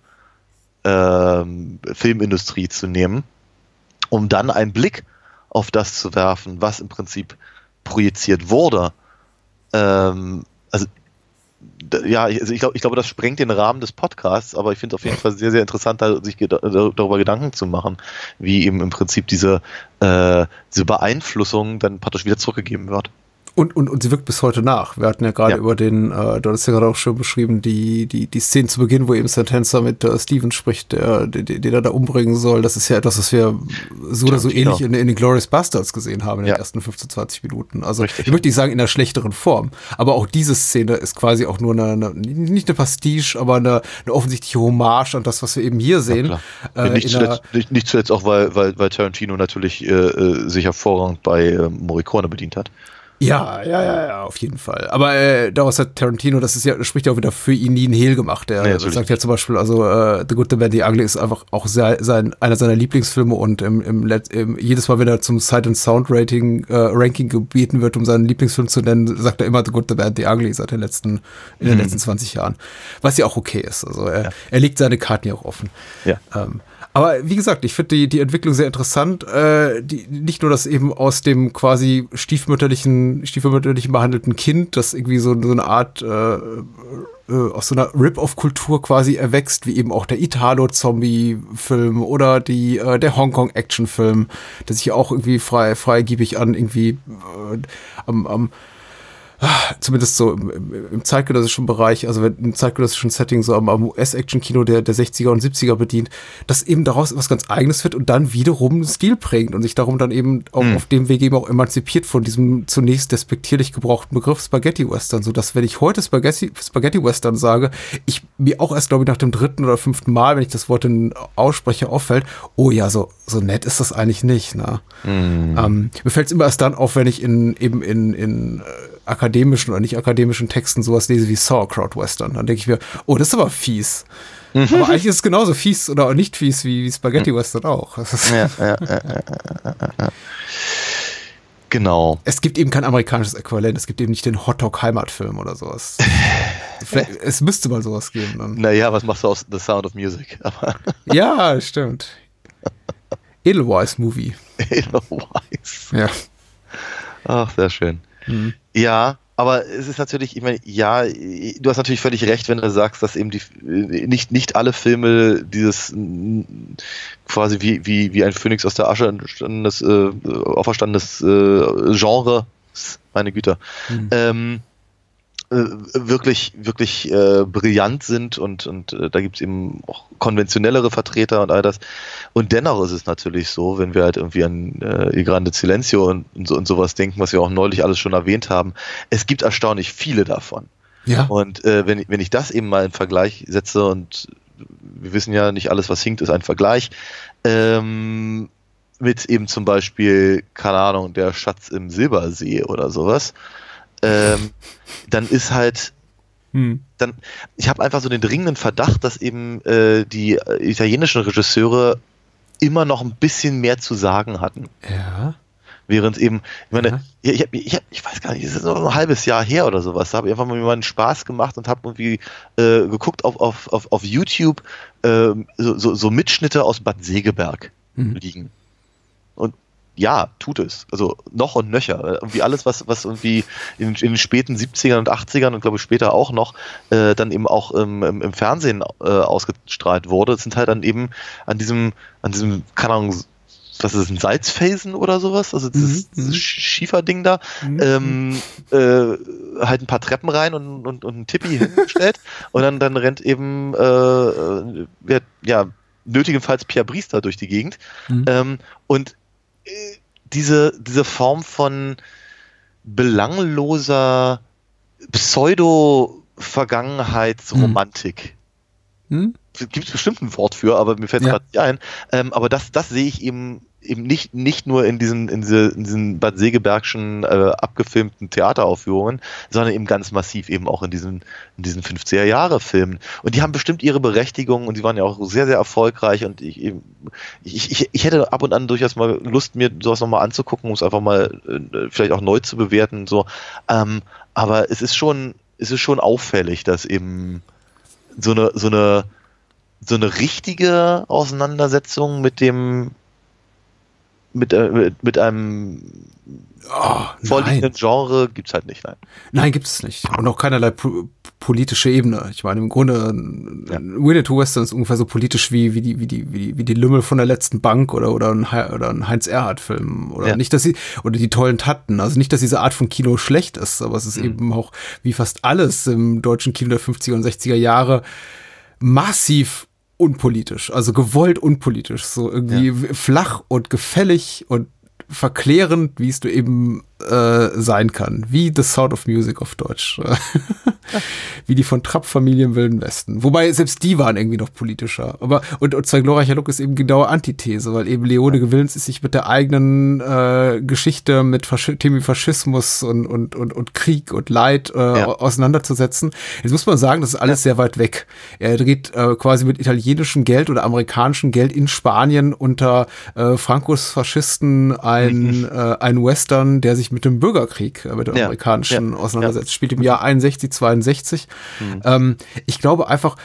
ähm, Filmindustrie zu nehmen, um dann einen Blick auf das zu werfen, was im Prinzip projiziert wurde. Ähm, also ja, also ich glaube, ich glaube, das sprengt den Rahmen des Podcasts, aber ich finde es auf jeden Fall sehr, sehr interessant, sich darüber Gedanken zu machen, wie eben im Prinzip diese, äh, diese Beeinflussung dann praktisch wieder zurückgegeben wird. Und, und, und sie wirkt bis heute nach. Wir hatten ja gerade Ja. über den, äh, du hast ja gerade auch schon beschrieben, die, die, die Szene zu Beginn, wo eben Sentenza mit äh, Steven spricht, der, der, den er da umbringen soll. Das ist ja etwas, was wir so oder so ähnlich in, in den Glorious Bastards gesehen haben in Ja. den ersten 15, 20 Minuten. Also Richtig. ich möchte nicht sagen in einer schlechteren Form. Aber auch diese Szene ist quasi auch nur eine, eine nicht eine Pastiche, aber eine, eine offensichtliche Hommage an das, was wir eben hier sehen. Klar. Äh, nicht, zuletzt, nicht, nicht zuletzt auch, weil, weil, weil Tarantino natürlich äh, äh, sich hervorragend bei äh, Morricone bedient hat. Ja, ja, ja, ja, auf jeden Fall. Aber äh, daraus hat Tarantino, das ist ja, das spricht ja auch wieder für ihn nie ein Hehl gemacht. Der Nee, sagt ja zum Beispiel, also äh, The Good, The Bad, The Ugly ist einfach auch sehr, sein, einer seiner Lieblingsfilme und im, im, Let im jedes Mal, wenn er zum Sight and Sound Rating äh, Ranking gebeten wird, um seinen Lieblingsfilm zu nennen, sagt er immer The Good, The Bad, The Ugly seit den letzten in den letzten 20 Jahren, was ja auch okay ist. Also er, er legt seine Karten ja auch offen. Ja. Ähm, aber wie gesagt, ich finde die, die Entwicklung sehr interessant. Äh, die, nicht nur, dass eben aus dem quasi stiefmütterlichen, stiefmütterlichen behandelten Kind, das irgendwie so, so eine Art äh, äh, aus so einer Rip-Off-Kultur quasi erwächst, wie eben auch der Italo-Zombie-Film oder die, äh, der Hongkong-Action-Film, der sich auch irgendwie frei, freigiebig an irgendwie äh, am, am zumindest so im, im, zeitgenössischen Bereich, also wenn im zeitgenössischen Setting so am, am US-Action-Kino der, der 60er und 70er bedient, dass eben daraus was ganz Eigenes wird und dann wiederum einen Stil prägt und sich darum dann eben auch auf dem Weg eben auch emanzipiert von diesem zunächst despektierlich gebrauchten Begriff Spaghetti-Western, so dass wenn ich heute Spaghetti, Spaghetti-Western sage, ich mir auch erst, glaube ich, nach dem dritten oder fünften Mal, wenn ich das Wort in ausspreche, auffällt, oh ja, so, so nett ist das eigentlich nicht, ne? Ähm, mir fällt es immer erst dann auf, wenn ich in eben in, in äh, akademischen oder nicht akademischen Texten sowas lese wie Sauerkraut Western. Dann denke ich mir, oh, das ist aber fies. Aber eigentlich ist es genauso fies oder auch nicht fies wie, wie Spaghetti Western auch. Ja, ja, ja. Genau. Es gibt eben kein amerikanisches Äquivalent. Es gibt eben nicht den Hotdog Heimatfilm oder sowas. Es müsste mal sowas geben. Dann. Naja, was machst du aus The Sound of Music? Ja, stimmt. Edelweiss Movie. Edelweiss. Ja. Ach, sehr schön. Ja, aber es ist natürlich, ich meine, ja, du hast natürlich völlig recht, wenn du sagst, dass eben die nicht, nicht alle Filme dieses quasi wie, wie, wie ein Phönix aus der Asche entstandenes, äh, auferstandenes äh, Genre, meine Güte, ähm, äh, wirklich, wirklich äh, brillant sind und, und äh, da gibt es eben auch konventionellere Vertreter und all das. Und dennoch ist es natürlich so, wenn wir halt irgendwie an äh, Il Grande Silencio und, und, so, und sowas denken, was wir auch neulich alles schon erwähnt haben, es gibt erstaunlich viele davon. Ja. Und äh, wenn, wenn ich das eben mal in Vergleich setze und wir wissen ja, nicht alles, was hinkt, ist ein Vergleich, ähm, mit eben zum Beispiel, keine Ahnung, der Schatz im Silbersee oder sowas, ähm, dann ist halt Hm. dann, ich habe einfach so den dringenden Verdacht, dass eben äh, die äh, italienischen Regisseure immer noch ein bisschen mehr zu sagen hatten. Ja. Während eben, ich meine, Ja. ich, ich, ich, ich weiß gar nicht, es ist noch ein halbes Jahr her oder sowas. Da habe ich einfach mal einen Spaß gemacht und habe irgendwie äh, geguckt auf, auf, auf, auf YouTube ähm, so, so, so Mitschnitte aus Bad Segeberg Mhm. liegen. Und ja, tut es. Also noch und nöcher. Irgendwie alles, was, was irgendwie in, in den späten 70ern und 80ern und glaube ich später auch noch äh, dann eben auch im, im, im Fernsehen äh, ausgestrahlt wurde, sind halt dann eben an diesem, an diesem, keine Ahnung, was ist das, ein Salzfelsen oder sowas? Also dieses, Mhm, dieses mhm. Schieferding da, ähm, äh, halt ein paar Treppen rein und, und, und ein Tippi hingestellt und dann, dann rennt eben äh, äh, ja, nötigenfalls Pierre Briester durch die Gegend. Mhm. Ähm, und äh, diese, diese Form von belangloser Pseudo-Vergangenheitsromantik. Hm? Gibt es bestimmt ein Wort für, aber mir fällt es Ja. gerade nicht ein. Ähm, aber das, das sehe ich eben eben nicht, nicht nur in diesen, in, diese, in diesen Bad Segebergschen äh, abgefilmten Theateraufführungen, sondern eben ganz massiv eben auch in diesen, in diesen 50er Jahre Filmen. Und die haben bestimmt ihre Berechtigung und die waren ja auch sehr, sehr erfolgreich und ich, ich, ich, ich hätte ab und an durchaus mal Lust, mir sowas nochmal anzugucken, um es einfach mal äh, vielleicht auch neu zu bewerten und so. Ähm, aber es ist schon, es ist schon auffällig, dass eben so eine, so eine, so eine richtige Auseinandersetzung mit dem, mit, äh, mit, mit einem Oh, vorliegenden Genre gibt's halt nicht, nein. Nein, gibt es nicht. Und auch keinerlei po politische Ebene. Ich meine, im Grunde, ja. Winnetou Western ist ungefähr so politisch wie, wie, die, wie, die, wie, die, wie die Lümmel von der letzten Bank oder, oder, ein, oder ein Heinz Erhardt-Film. Oder ja. nicht, dass sie, oder die tollen Tatten. Also nicht, dass diese Art von Kino schlecht ist, aber es ist mhm. eben auch, wie fast alles im deutschen Kino der 50er und 60er Jahre, massiv unpolitisch, also gewollt unpolitisch, so irgendwie ja. flach und gefällig und verklärend, wie es du eben äh, sein kann. Wie The Sound of Music auf Deutsch. wie die von Trapp-Familie im Wilden Westen. Wobei selbst die waren irgendwie noch politischer. Aber und, und zwei glorreicher Look ist eben genaue Antithese, weil eben Leone ja. Gewillens ist sich mit der eigenen äh, Geschichte, mit Fasch Themen Faschismus und, und, und, und Krieg und Leid äh, ja. auseinanderzusetzen. Jetzt muss man sagen, das ist alles ja. sehr weit weg. Er dreht äh, quasi mit italienischem Geld oder amerikanischem Geld in Spanien unter äh, Francos Faschisten ein, mhm. äh, ein Western, der sich mit dem Bürgerkrieg, äh, mit dem amerikanischen auseinandersetzt. Spielt im Jahr 61, 62. Mhm. Ähm, ich glaube einfach,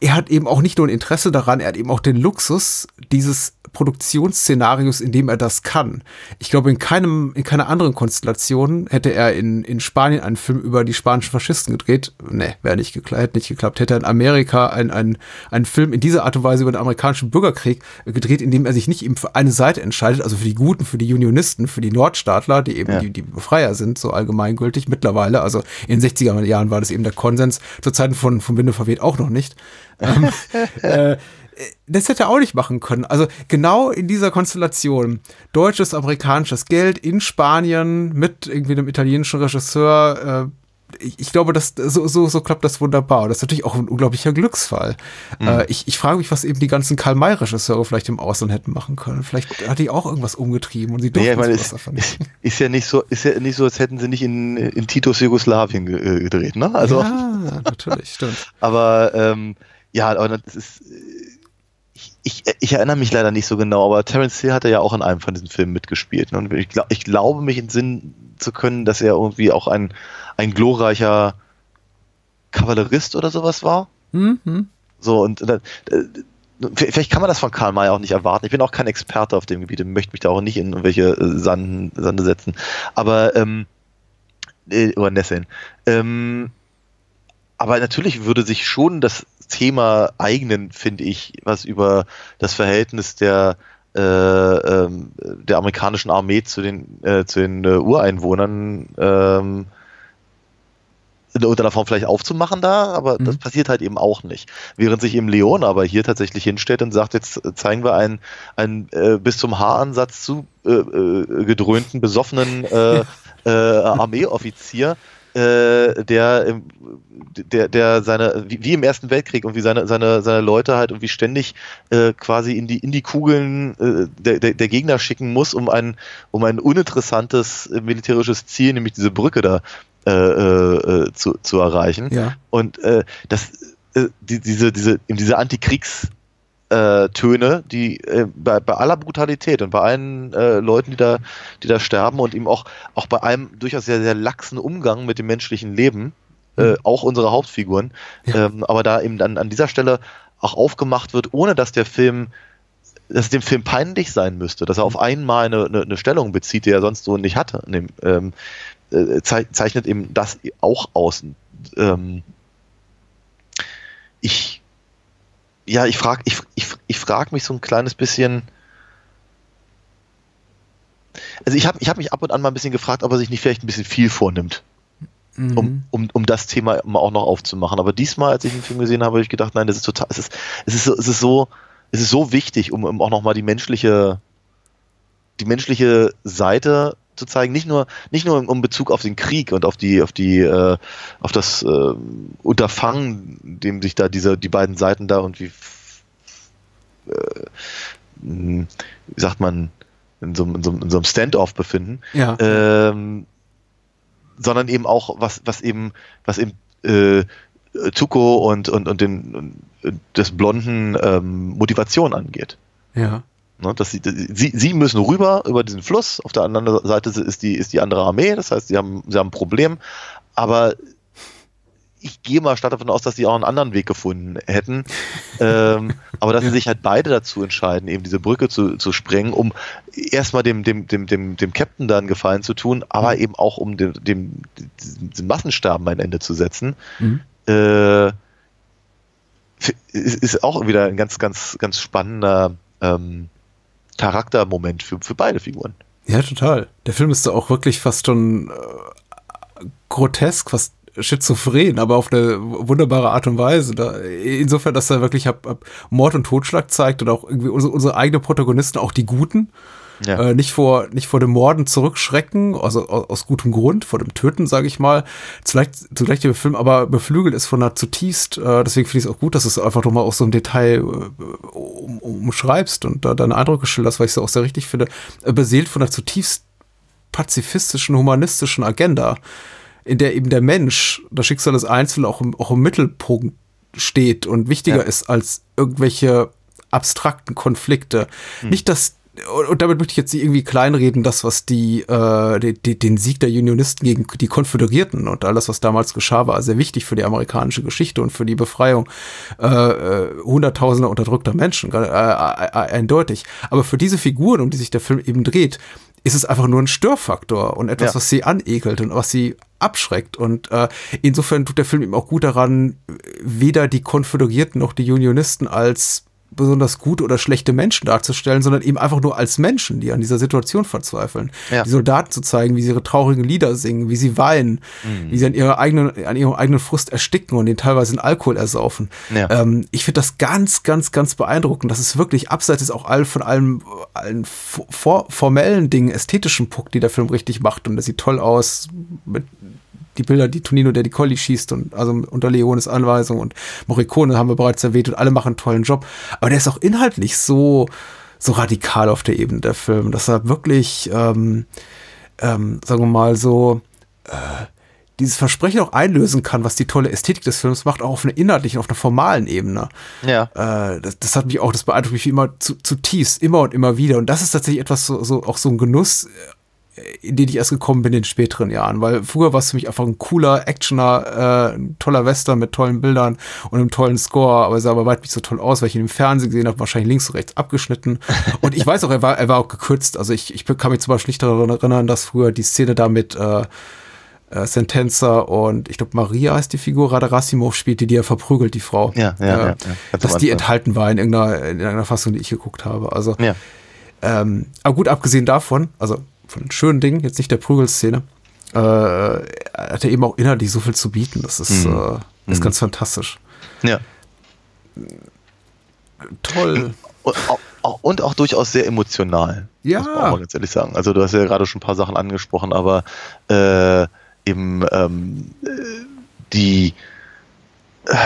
er hat eben auch nicht nur ein Interesse daran, er hat eben auch den Luxus, dieses Produktionsszenarios, in dem er das kann. Ich glaube, in keinem, in keiner anderen Konstellation hätte er in, in Spanien einen Film über die spanischen Faschisten gedreht. Nee, wäre nicht geklappt, hätte nicht geklappt. Hätte er in Amerika einen, einen, einen Film in dieser Art und Weise über den amerikanischen Bürgerkrieg gedreht, in dem er sich nicht eben für eine Seite entscheidet, also für die Guten, für die Unionisten, für die Nordstaatler, die eben ja. die, die Befreier sind, so allgemeingültig mittlerweile. Also in den 60er Jahren war das eben der Konsens, zu Zeiten von, von Winde verweht auch noch nicht. ähm, äh, das hätte er auch nicht machen können. Also genau in dieser Konstellation. Deutsches, amerikanisches Geld in Spanien mit irgendwie einem italienischen Regisseur. Äh, ich, ich, glaube, das, so, so, so klappt das wunderbar. Das ist natürlich auch ein unglaublicher Glücksfall. Mhm. Äh, ich, ich frage mich, was eben die ganzen Karl-May-Regisseure vielleicht im Ausland hätten machen können. Vielleicht hat die auch irgendwas umgetrieben und sie durften ja, ich meine, ist, ist, ist, ja nicht so, ist ja nicht so, als hätten sie nicht in, in Titos Jugoslawien gedreht, ne? Also. Ja, natürlich, stimmt. aber ähm, ja, aber das ist ich, ich, erinnere mich leider nicht so genau, aber Terence Hill hatte ja auch in einem von diesen Filmen mitgespielt. Ne? Und ich, glaub, ich glaube, mich in Sinn zu können, dass er irgendwie auch ein, ein glorreicher Kavallerist oder sowas war. Mhm. So, und äh, vielleicht kann man das von Karl May auch nicht erwarten. Ich bin auch kein Experte auf dem Gebiet und möchte mich da auch nicht in irgendwelche äh, Sanden, Sande setzen. Aber, ähm, äh, oder Nesseln. Ähm, aber natürlich würde sich schon das Thema eignen, finde ich, was über das Verhältnis der äh, ähm, der amerikanischen Armee zu den äh, zu den äh, Ureinwohnern ähm, in irgendeiner Form vielleicht aufzumachen da, aber mhm. das passiert halt eben auch nicht. Während sich eben Leon aber hier tatsächlich hinstellt und sagt, jetzt zeigen wir einen, einen äh, bis zum Haaransatz zu äh, äh, gedröhnten, besoffenen äh, äh, Armeeoffizier, äh, der, der, der seine, wie, wie, im Ersten Weltkrieg und wie seine, seine, seine Leute halt irgendwie ständig äh, quasi in die, in die Kugeln äh, der, der, der Gegner schicken muss, um ein, um ein uninteressantes militärisches Ziel, nämlich diese Brücke da äh, äh, zu, zu erreichen. Ja. Und äh, das, äh, die, diese, diese, diese Antikriegs- äh, Töne, die äh, bei, bei aller Brutalität und bei allen äh, Leuten, die da, die da sterben und eben auch, auch bei einem durchaus sehr, sehr laxen Umgang mit dem menschlichen Leben, äh, mhm. auch unsere Hauptfiguren, ja. ähm, aber da eben dann an dieser Stelle auch aufgemacht wird, ohne dass der Film dass es dem Film peinlich sein müsste, dass er auf mhm. einmal eine, eine, eine Stellung bezieht, die er sonst so nicht hatte. Dem, ähm, äh, zeichnet eben das auch aus. Ähm, ich ja, ich frage ich, ich, ich frag mich so ein kleines bisschen. Also ich habe ich hab mich ab und an mal ein bisschen gefragt, ob er sich nicht vielleicht ein bisschen viel vornimmt. Mhm. Um, um, um das Thema auch noch aufzumachen. Aber diesmal, als ich den Film gesehen habe, habe ich gedacht, nein, das ist total, es ist, es ist so, es ist so, es ist so wichtig, um, um auch nochmal die menschliche, die menschliche Seite zu zeigen, nicht nur nicht nur um Bezug auf den Krieg und auf die auf die äh, auf das äh, Unterfangen, dem sich da diese die beiden Seiten da irgendwie äh, wie sagt man in so, in so, in so einem Standoff befinden, ja. ähm, sondern eben auch was was eben was eben äh, Zuko und und und den und des blonden ähm, Motivation angeht. Ja. Ne, dass sie, sie, sie müssen rüber über diesen Fluss, auf der anderen Seite ist die, ist die andere Armee, das heißt, sie haben, sie haben ein Problem, aber ich gehe mal stark davon aus, dass die auch einen anderen Weg gefunden hätten. ähm, aber dass sie sich halt beide dazu entscheiden, eben diese Brücke zu, zu sprengen, um erstmal dem, dem, dem, dem, dem Captain da einen Gefallen zu tun, aber eben auch um dem, dem, dem Massensterben ein Ende zu setzen. Mhm. Äh, ist, ist auch wieder ein ganz, ganz, ganz spannender ähm, Charaktermoment für, für beide Figuren. Ja, total. Der Film ist da auch wirklich fast schon äh, grotesk, fast schizophren, aber auf eine wunderbare Art und Weise. Da, insofern, dass er wirklich ab, ab Mord und Totschlag zeigt und auch irgendwie unsere, unsere eigenen Protagonisten, auch die Guten, ja. äh, nicht vor nicht vor dem Morden zurückschrecken, also aus, aus gutem Grund, vor dem Töten, sage ich mal. Zugleich, zugleich der Film aber beflügelt ist von einer zutiefst, äh, deswegen finde ich es auch gut, dass du es einfach nochmal aus so einem Detail äh, um, umschreibst und da deine Eindrücke schilderst, weil ich es auch sehr richtig finde, äh, beseelt von einer zutiefst pazifistischen, humanistischen Agenda, in der eben der Mensch, das Schicksal des Einzelnen auch im, auch im Mittelpunkt steht und wichtiger ja. ist als irgendwelche abstrakten Konflikte. Hm. Nicht, dass und damit möchte ich jetzt nicht irgendwie kleinreden, das, was die, äh, die, die, den Sieg der Unionisten gegen die Konföderierten und alles, was damals geschah, war sehr wichtig für die amerikanische Geschichte und für die Befreiung äh, äh hunderttausender unterdrückter Menschen, äh, äh, äh, eindeutig. Aber für diese Figuren, um die sich der Film eben dreht, ist es einfach nur ein Störfaktor und etwas, ja. was sie anekelt und was sie abschreckt. Und äh, insofern tut der Film eben auch gut daran, weder die Konföderierten noch die Unionisten als besonders gute oder schlechte Menschen darzustellen, sondern eben einfach nur als Menschen, die an dieser Situation verzweifeln. Ja. Die Soldaten zu zeigen, wie sie ihre traurigen Lieder singen, wie sie weinen, mhm. wie sie an ihrer eigenen, an ihrem eigenen Frust ersticken und den teilweise in Alkohol ersaufen. Ja. Ähm, ich finde das ganz, ganz, ganz beeindruckend. Das ist wirklich abseits ist auch all, von allem, allen for formellen Dingen, ästhetischen Puck, die der Film richtig macht und das sieht toll aus mit die Bilder, die Tonino der die Colli schießt und also unter Leones Anweisung und Morricone haben wir bereits erwähnt und alle machen einen tollen Job. Aber der ist auch inhaltlich so, so radikal auf der Ebene der Film, dass er wirklich, ähm, ähm, sagen wir mal so, äh, dieses Versprechen auch einlösen kann, was die tolle Ästhetik des Films macht, auch auf einer inhaltlichen, auf einer formalen Ebene. Ja. Äh, das, das, hat mich auch, das beeindruckt mich immer zu, zutiefst, immer und immer wieder. Und das ist tatsächlich etwas so, so auch so ein Genuss, in den ich erst gekommen bin in den späteren Jahren, weil früher war es für mich einfach ein cooler Actioner, äh, ein toller Western mit tollen Bildern und einem tollen Score, aber er sah aber weit nicht so toll aus, weil ich ihn im Fernsehen gesehen habe, wahrscheinlich links und rechts abgeschnitten. Und ich weiß auch, er war, er war auch gekürzt. Also ich, ich kann mich zum Beispiel nicht daran erinnern, dass früher die Szene da mit äh, äh, Sentenza und ich glaube Maria heißt die Figur, Radarasimov spielte, die er verprügelt, die Frau. Ja, ja, äh, ja, ja. Dass die enthalten war in irgendeiner, in irgendeiner Fassung, die ich geguckt habe. Also, ja. ähm, aber gut, abgesehen davon, also von den schönen Dingen, jetzt nicht der Prügelszene, äh, hat er eben auch inhaltlich so viel zu bieten. Das ist, mhm. äh, ist mhm. ganz fantastisch. Ja. Toll. Und auch, und auch durchaus sehr emotional. Ja. Muss man auch ganz ehrlich sagen. Also du hast ja gerade schon ein paar Sachen angesprochen, aber äh, eben ähm, die äh,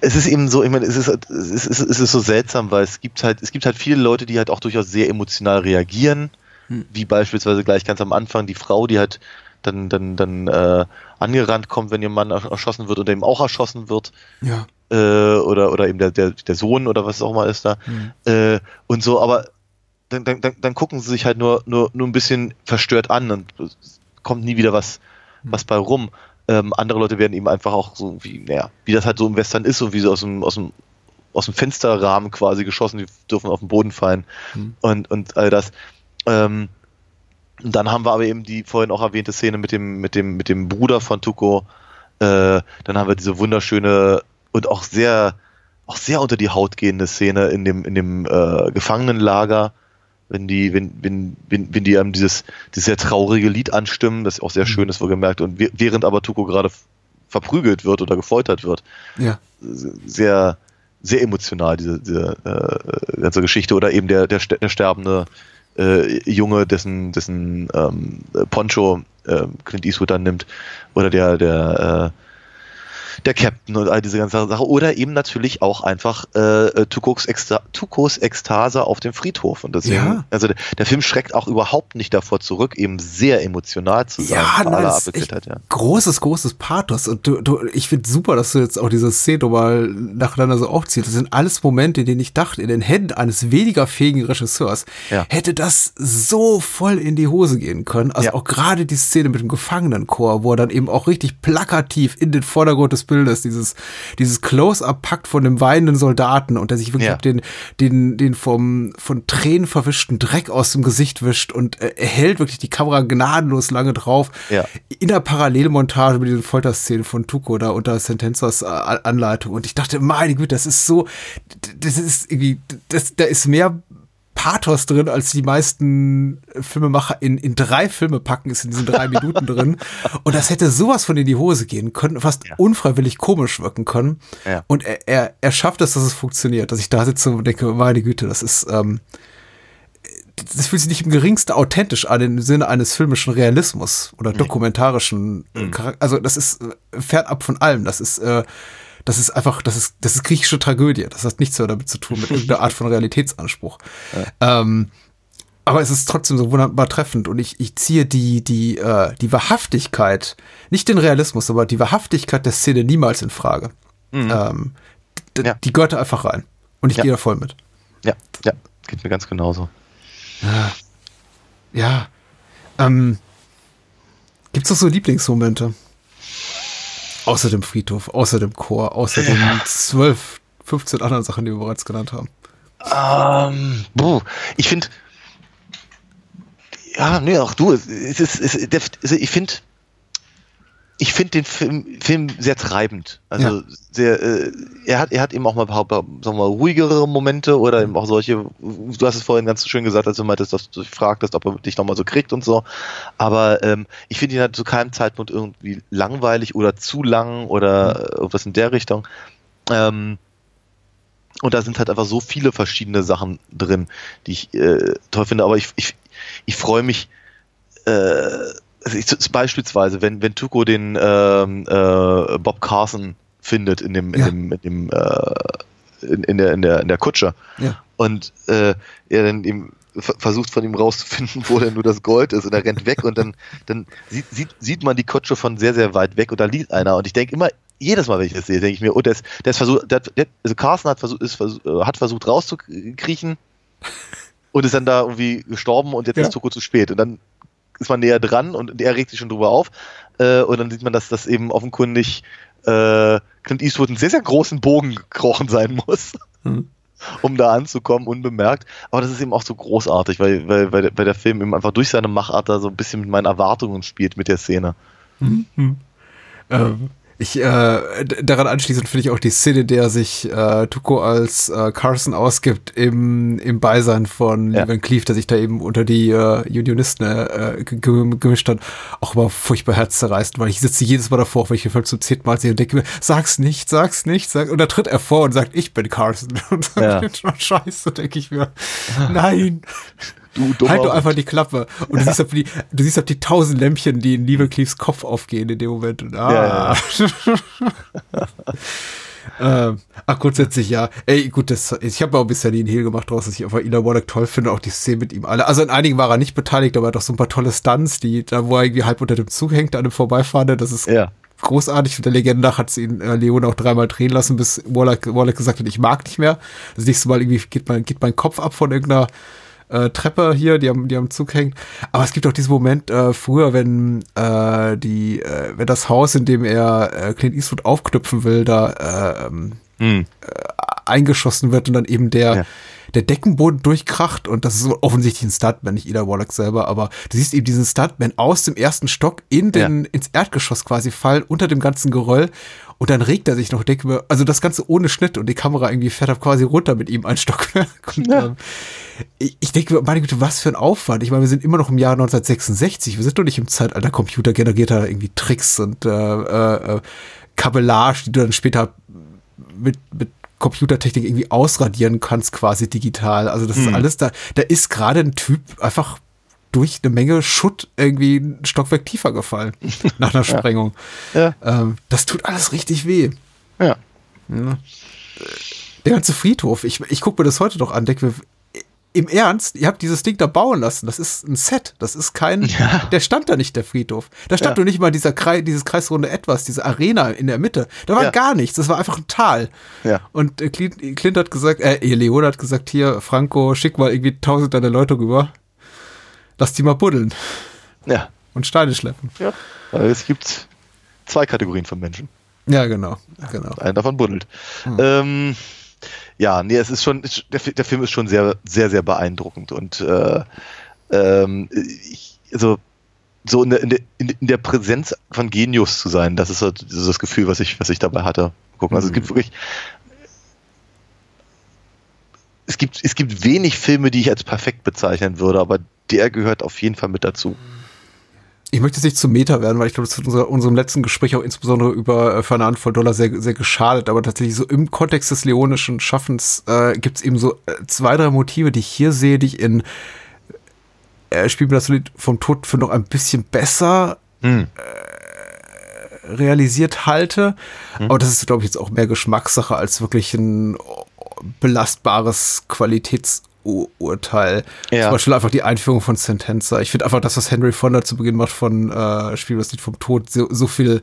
es ist eben so, ich meine, es ist, es ist, es ist so seltsam, weil es gibt halt, es gibt halt viele Leute, die halt auch durchaus sehr emotional reagieren hm. Wie beispielsweise gleich ganz am Anfang die Frau, die halt dann, dann, dann äh, angerannt kommt, wenn ihr Mann erschossen wird oder eben auch erschossen wird. Ja. Äh, oder, oder eben der, der, der Sohn oder was auch mal ist da. Mhm. Äh, und so, aber dann, dann, dann gucken sie sich halt nur, nur, nur ein bisschen verstört an und kommt nie wieder was, mhm. was bei rum. Ähm, andere Leute werden eben einfach auch so wie, naja, wie das halt so im Western ist und wie sie aus dem, aus dem, aus dem Fensterrahmen quasi geschossen, die dürfen auf den Boden fallen mhm. und, und all das. Ähm, dann haben wir aber eben die vorhin auch erwähnte Szene mit dem, mit dem, mit dem Bruder von Tuko. Äh, dann haben wir diese wunderschöne und auch sehr, auch sehr unter die Haut gehende Szene in dem, in dem äh, Gefangenenlager, wenn die, wenn, wenn, wenn, wenn die einem dieses, dieses sehr traurige Lied anstimmen, das auch sehr mhm. schön ist, wohlgemerkt, und während aber Tuko gerade verprügelt wird oder gefoltert wird. Ja. Sehr, sehr emotional, diese, diese äh, ganze Geschichte. Oder eben der, der, der sterbende äh, Junge, dessen, dessen ähm, Poncho äh, Clint Eastwood dann nimmt, oder der, der der Captain und all diese ganze Sache. Oder eben natürlich auch einfach äh, Tukos, Exta Tukos Ekstase auf dem Friedhof. Und deswegen, Ja. also der, der Film schreckt auch überhaupt nicht davor zurück, eben sehr emotional zu sein. Ja, nein, das ist Abgeklärtheit, ja. großes, großes Pathos. Und du, du, ich finde super, dass du jetzt auch diese Szene mal nacheinander so aufziehst. Das sind alles Momente, in denen ich dachte, in den Händen eines weniger fähigen Regisseurs Ja. hätte das so voll in die Hose gehen können. Also Ja. auch gerade die Szene mit dem Gefangenenchor, wo er dann eben auch richtig plakativ in den Vordergrund des Bildes dieses, dieses Close-up packt von dem weinenden Soldaten und der sich wirklich Ja. den, den, den vom, von Tränen verwischten Dreck aus dem Gesicht wischt und äh, er hält wirklich die Kamera gnadenlos lange drauf. Ja. In der Parallelmontage mit diesen Folterszenen von Tuco da unter Sentenzas äh, Anleitung. Und ich dachte, meine Güte, das ist so, das ist irgendwie, das, da ist mehr Pathos drin, als die meisten Filmemacher in, in drei Filme packen, ist in diesen drei Minuten drin. Und das hätte sowas von in die Hose gehen können, fast Ja. unfreiwillig komisch wirken können. Ja. Und er, er, er schafft es, dass es funktioniert, dass ich da sitze und denke, meine Güte, das ist, ähm, das fühlt sich nicht im geringsten authentisch an im Sinne eines filmischen Realismus oder dokumentarischen äh, Charak- Also das ist äh, fernab von allem. Das ist, äh, das ist einfach, das ist, das ist griechische Tragödie. Das hat nichts mehr damit zu tun mit irgendeiner Art von Realitätsanspruch. Ähm, aber es ist trotzdem so wunderbar treffend und ich, ich ziehe die, die, äh, die Wahrhaftigkeit, nicht den Realismus, aber die Wahrhaftigkeit der Szene niemals in Frage. Ähm, d- Ja. Die gehört da einfach rein. Und ich Ja. gehe da voll mit. Ja, ja, geht mir ganz genauso. Ja. Ähm, Gibt es noch so Lieblingsmomente? Außer dem Friedhof, außer dem Chor, außer den zwölf, 15 anderen Sachen, die wir bereits genannt haben. Ähm, buh, ich finde, ja, nee, auch du, es ist, es ist, also ich finde, ich finde den Film, Film sehr treibend. Also Ja. sehr, äh, er hat, er hat eben auch mal ein paar, paar, sagen wir mal, ruhigere Momente oder eben auch solche, du hast es vorhin ganz schön gesagt, als du meintest, dass du dich fragtest, ob er dich nochmal so kriegt und so. Aber ähm, ich finde ihn halt zu keinem Zeitpunkt irgendwie langweilig oder zu lang oder äh, irgendwas in der Richtung. Ähm, und da sind halt einfach so viele verschiedene Sachen drin, die ich äh, toll finde. Aber ich, ich, ich freue mich, äh, also ich, beispielsweise, wenn, wenn Tuco den ähm, äh, Bob Carson findet in dem, in Ja. dem, in dem äh, in, in, der, in, der, in der Kutsche Ja. und äh, er dann ihm ver- versucht von ihm rauszufinden, wo denn nur das Gold ist und er rennt weg und dann, dann sieht, sieht, sieht man die Kutsche von sehr, sehr weit weg und da liegt einer und ich denke immer, jedes Mal, wenn ich das sehe, denke ich mir, oh, der ist, der ist versucht, der, hat- der, also Carsten hat versucht, ist, äh, hat versucht rauszukriechen und ist dann da irgendwie gestorben und jetzt Ja. ist Tuko zu spät und dann ist man näher dran und er regt sich schon drüber auf äh, und dann sieht man, dass das eben offenkundig äh, Clint Eastwood einen sehr, sehr großen Bogen gekrochen sein muss, Mhm. um da anzukommen, unbemerkt. Aber das ist eben auch so großartig, weil, weil, weil, der- weil der Film eben einfach durch seine Machart da so ein bisschen mit meinen Erwartungen spielt mit der Szene. Ähm, ich, äh, daran anschließend finde ich auch die Szene, in der sich äh, Tuco als äh, Carson ausgibt im, im Beisein von Ja. Van Cleef, der sich da eben unter die äh, Unionisten äh, ge- ge- gemischt hat, auch immer furchtbar herzzerreißend, weil ich sitze jedes Mal davor, wenn ich den Film zum zehnten Mal sehe und denke mir, sag's nicht, sag's nicht, sag, und da tritt er vor und sagt, ich bin Carson. Und Ja. dann, scheiße, denke ich mir, nein. Du Halt doch einfach die Klappe. Und du siehst, ob die, du siehst, ob die tausend Lämpchen, die in Lee Cleaves Kopf aufgehen in dem Moment. Und, ah. ähm, ach, grundsätzlich ja. Ey, gut, das, ich habe auch bisher nie einen Hehl gemacht draus, dass ich einfach Ila Warnock toll finde, auch die Szene mit ihm alle. Also in einigen war er nicht beteiligt, aber er hat auch so ein paar tolle Stunts, die, da wo er irgendwie halb unter dem Zug hängt, an dem Vorbeifahrenden, das ist Ja. großartig. Und der Legende nach hat es ihn äh, Leone auch dreimal drehen lassen, bis Warlock, Warlock gesagt hat, ich mag nicht mehr. Das nächste Mal irgendwie geht mein, geht mein Kopf ab von irgendeiner äh, Treppe hier, die am, die am Zug hängt. Aber es gibt auch diesen Moment äh, früher, wenn äh, die, äh, wenn das Haus, in dem er äh, Clint Eastwood aufknüpfen will, da äh, ähm, Hm. eingeschossen wird und dann eben der, Ja. Der Deckenboden durchkracht und das ist so offensichtlich ein Stuntman, nicht Ida Wallach selber, aber du siehst eben diesen Stuntman aus dem ersten Stock in den, ins Erdgeschoss quasi fallen, unter dem ganzen Geröll und dann regt er sich noch, denke mir, also das Ganze ohne Schnitt und die Kamera irgendwie fährt da quasi runter mit ihm ein Stockwerk. Und, ähm, ich, ich denke mir, meine Güte, was für ein Aufwand. Ich meine, wir sind immer noch im Jahr 1966, wir sind doch nicht im Zeitalter computergenerierter irgendwie Tricks und äh, äh, äh, Kabellage, die du dann später mit, mit Computertechnik irgendwie ausradieren kannst, quasi digital. Also das ist alles da. Da ist gerade ein Typ einfach durch eine Menge Schutt irgendwie ein Stockwerk tiefer gefallen nach einer Sprengung. Ja. Ähm, das tut alles richtig weh. Ja. Ja. Der ganze Friedhof, ich, ich gucke mir das heute noch an, denke mir, im Ernst, ihr habt dieses Ding da bauen lassen. Das ist ein Set. Das ist kein. Ja. Der stand da nicht, der Friedhof. Da stand Ja. nur nicht mal dieser Kreis, dieses kreisrunde Etwas, diese Arena in der Mitte. Da war Ja. gar nichts. Das war einfach ein Tal. Ja. Und äh, Clint, Clint hat gesagt, äh, Leon hat gesagt, hier, Franco, schick mal irgendwie tausend deiner Leute rüber. Lass die mal buddeln Ja. und Steine schleppen. ja. Weil es gibt zwei Kategorien von Menschen. Ja, genau. genau. Einer davon buddelt. Ähm, ja, nee, es ist schon, der, der Film ist schon sehr, sehr, sehr beeindruckend und äh, ähm, ich, also so in der, in, der, in der Präsenz von Genius zu sein, das ist so das, Gefühl, was ich, was ich dabei hatte. Gucken. Also es gibt wirklich es gibt, es gibt wenig Filme, die ich als perfekt bezeichnen würde, aber der gehört auf jeden Fall mit dazu. Ich möchte jetzt nicht zum Meta werden, weil ich glaube, das hat unser, unserem letzten Gespräch auch insbesondere über äh, für eine Handvoll Dollar sehr, sehr geschadet. Aber tatsächlich so im Kontext des leonischen Schaffens äh, gibt es eben so äh, zwei, drei Motive, die ich hier sehe, die ich in äh, Spiel mir das Lied vom Tod für noch ein bisschen besser Hm. realisiert halte. Aber das ist, glaube ich, jetzt auch mehr Geschmackssache als wirklich ein belastbares Qualitätsurteil. Ja. Zum Beispiel einfach die Einführung von Sentenza. Ich finde einfach das, was Henry Fonda zu Beginn macht von äh, Spiel das Lied vom Tod, so, so viel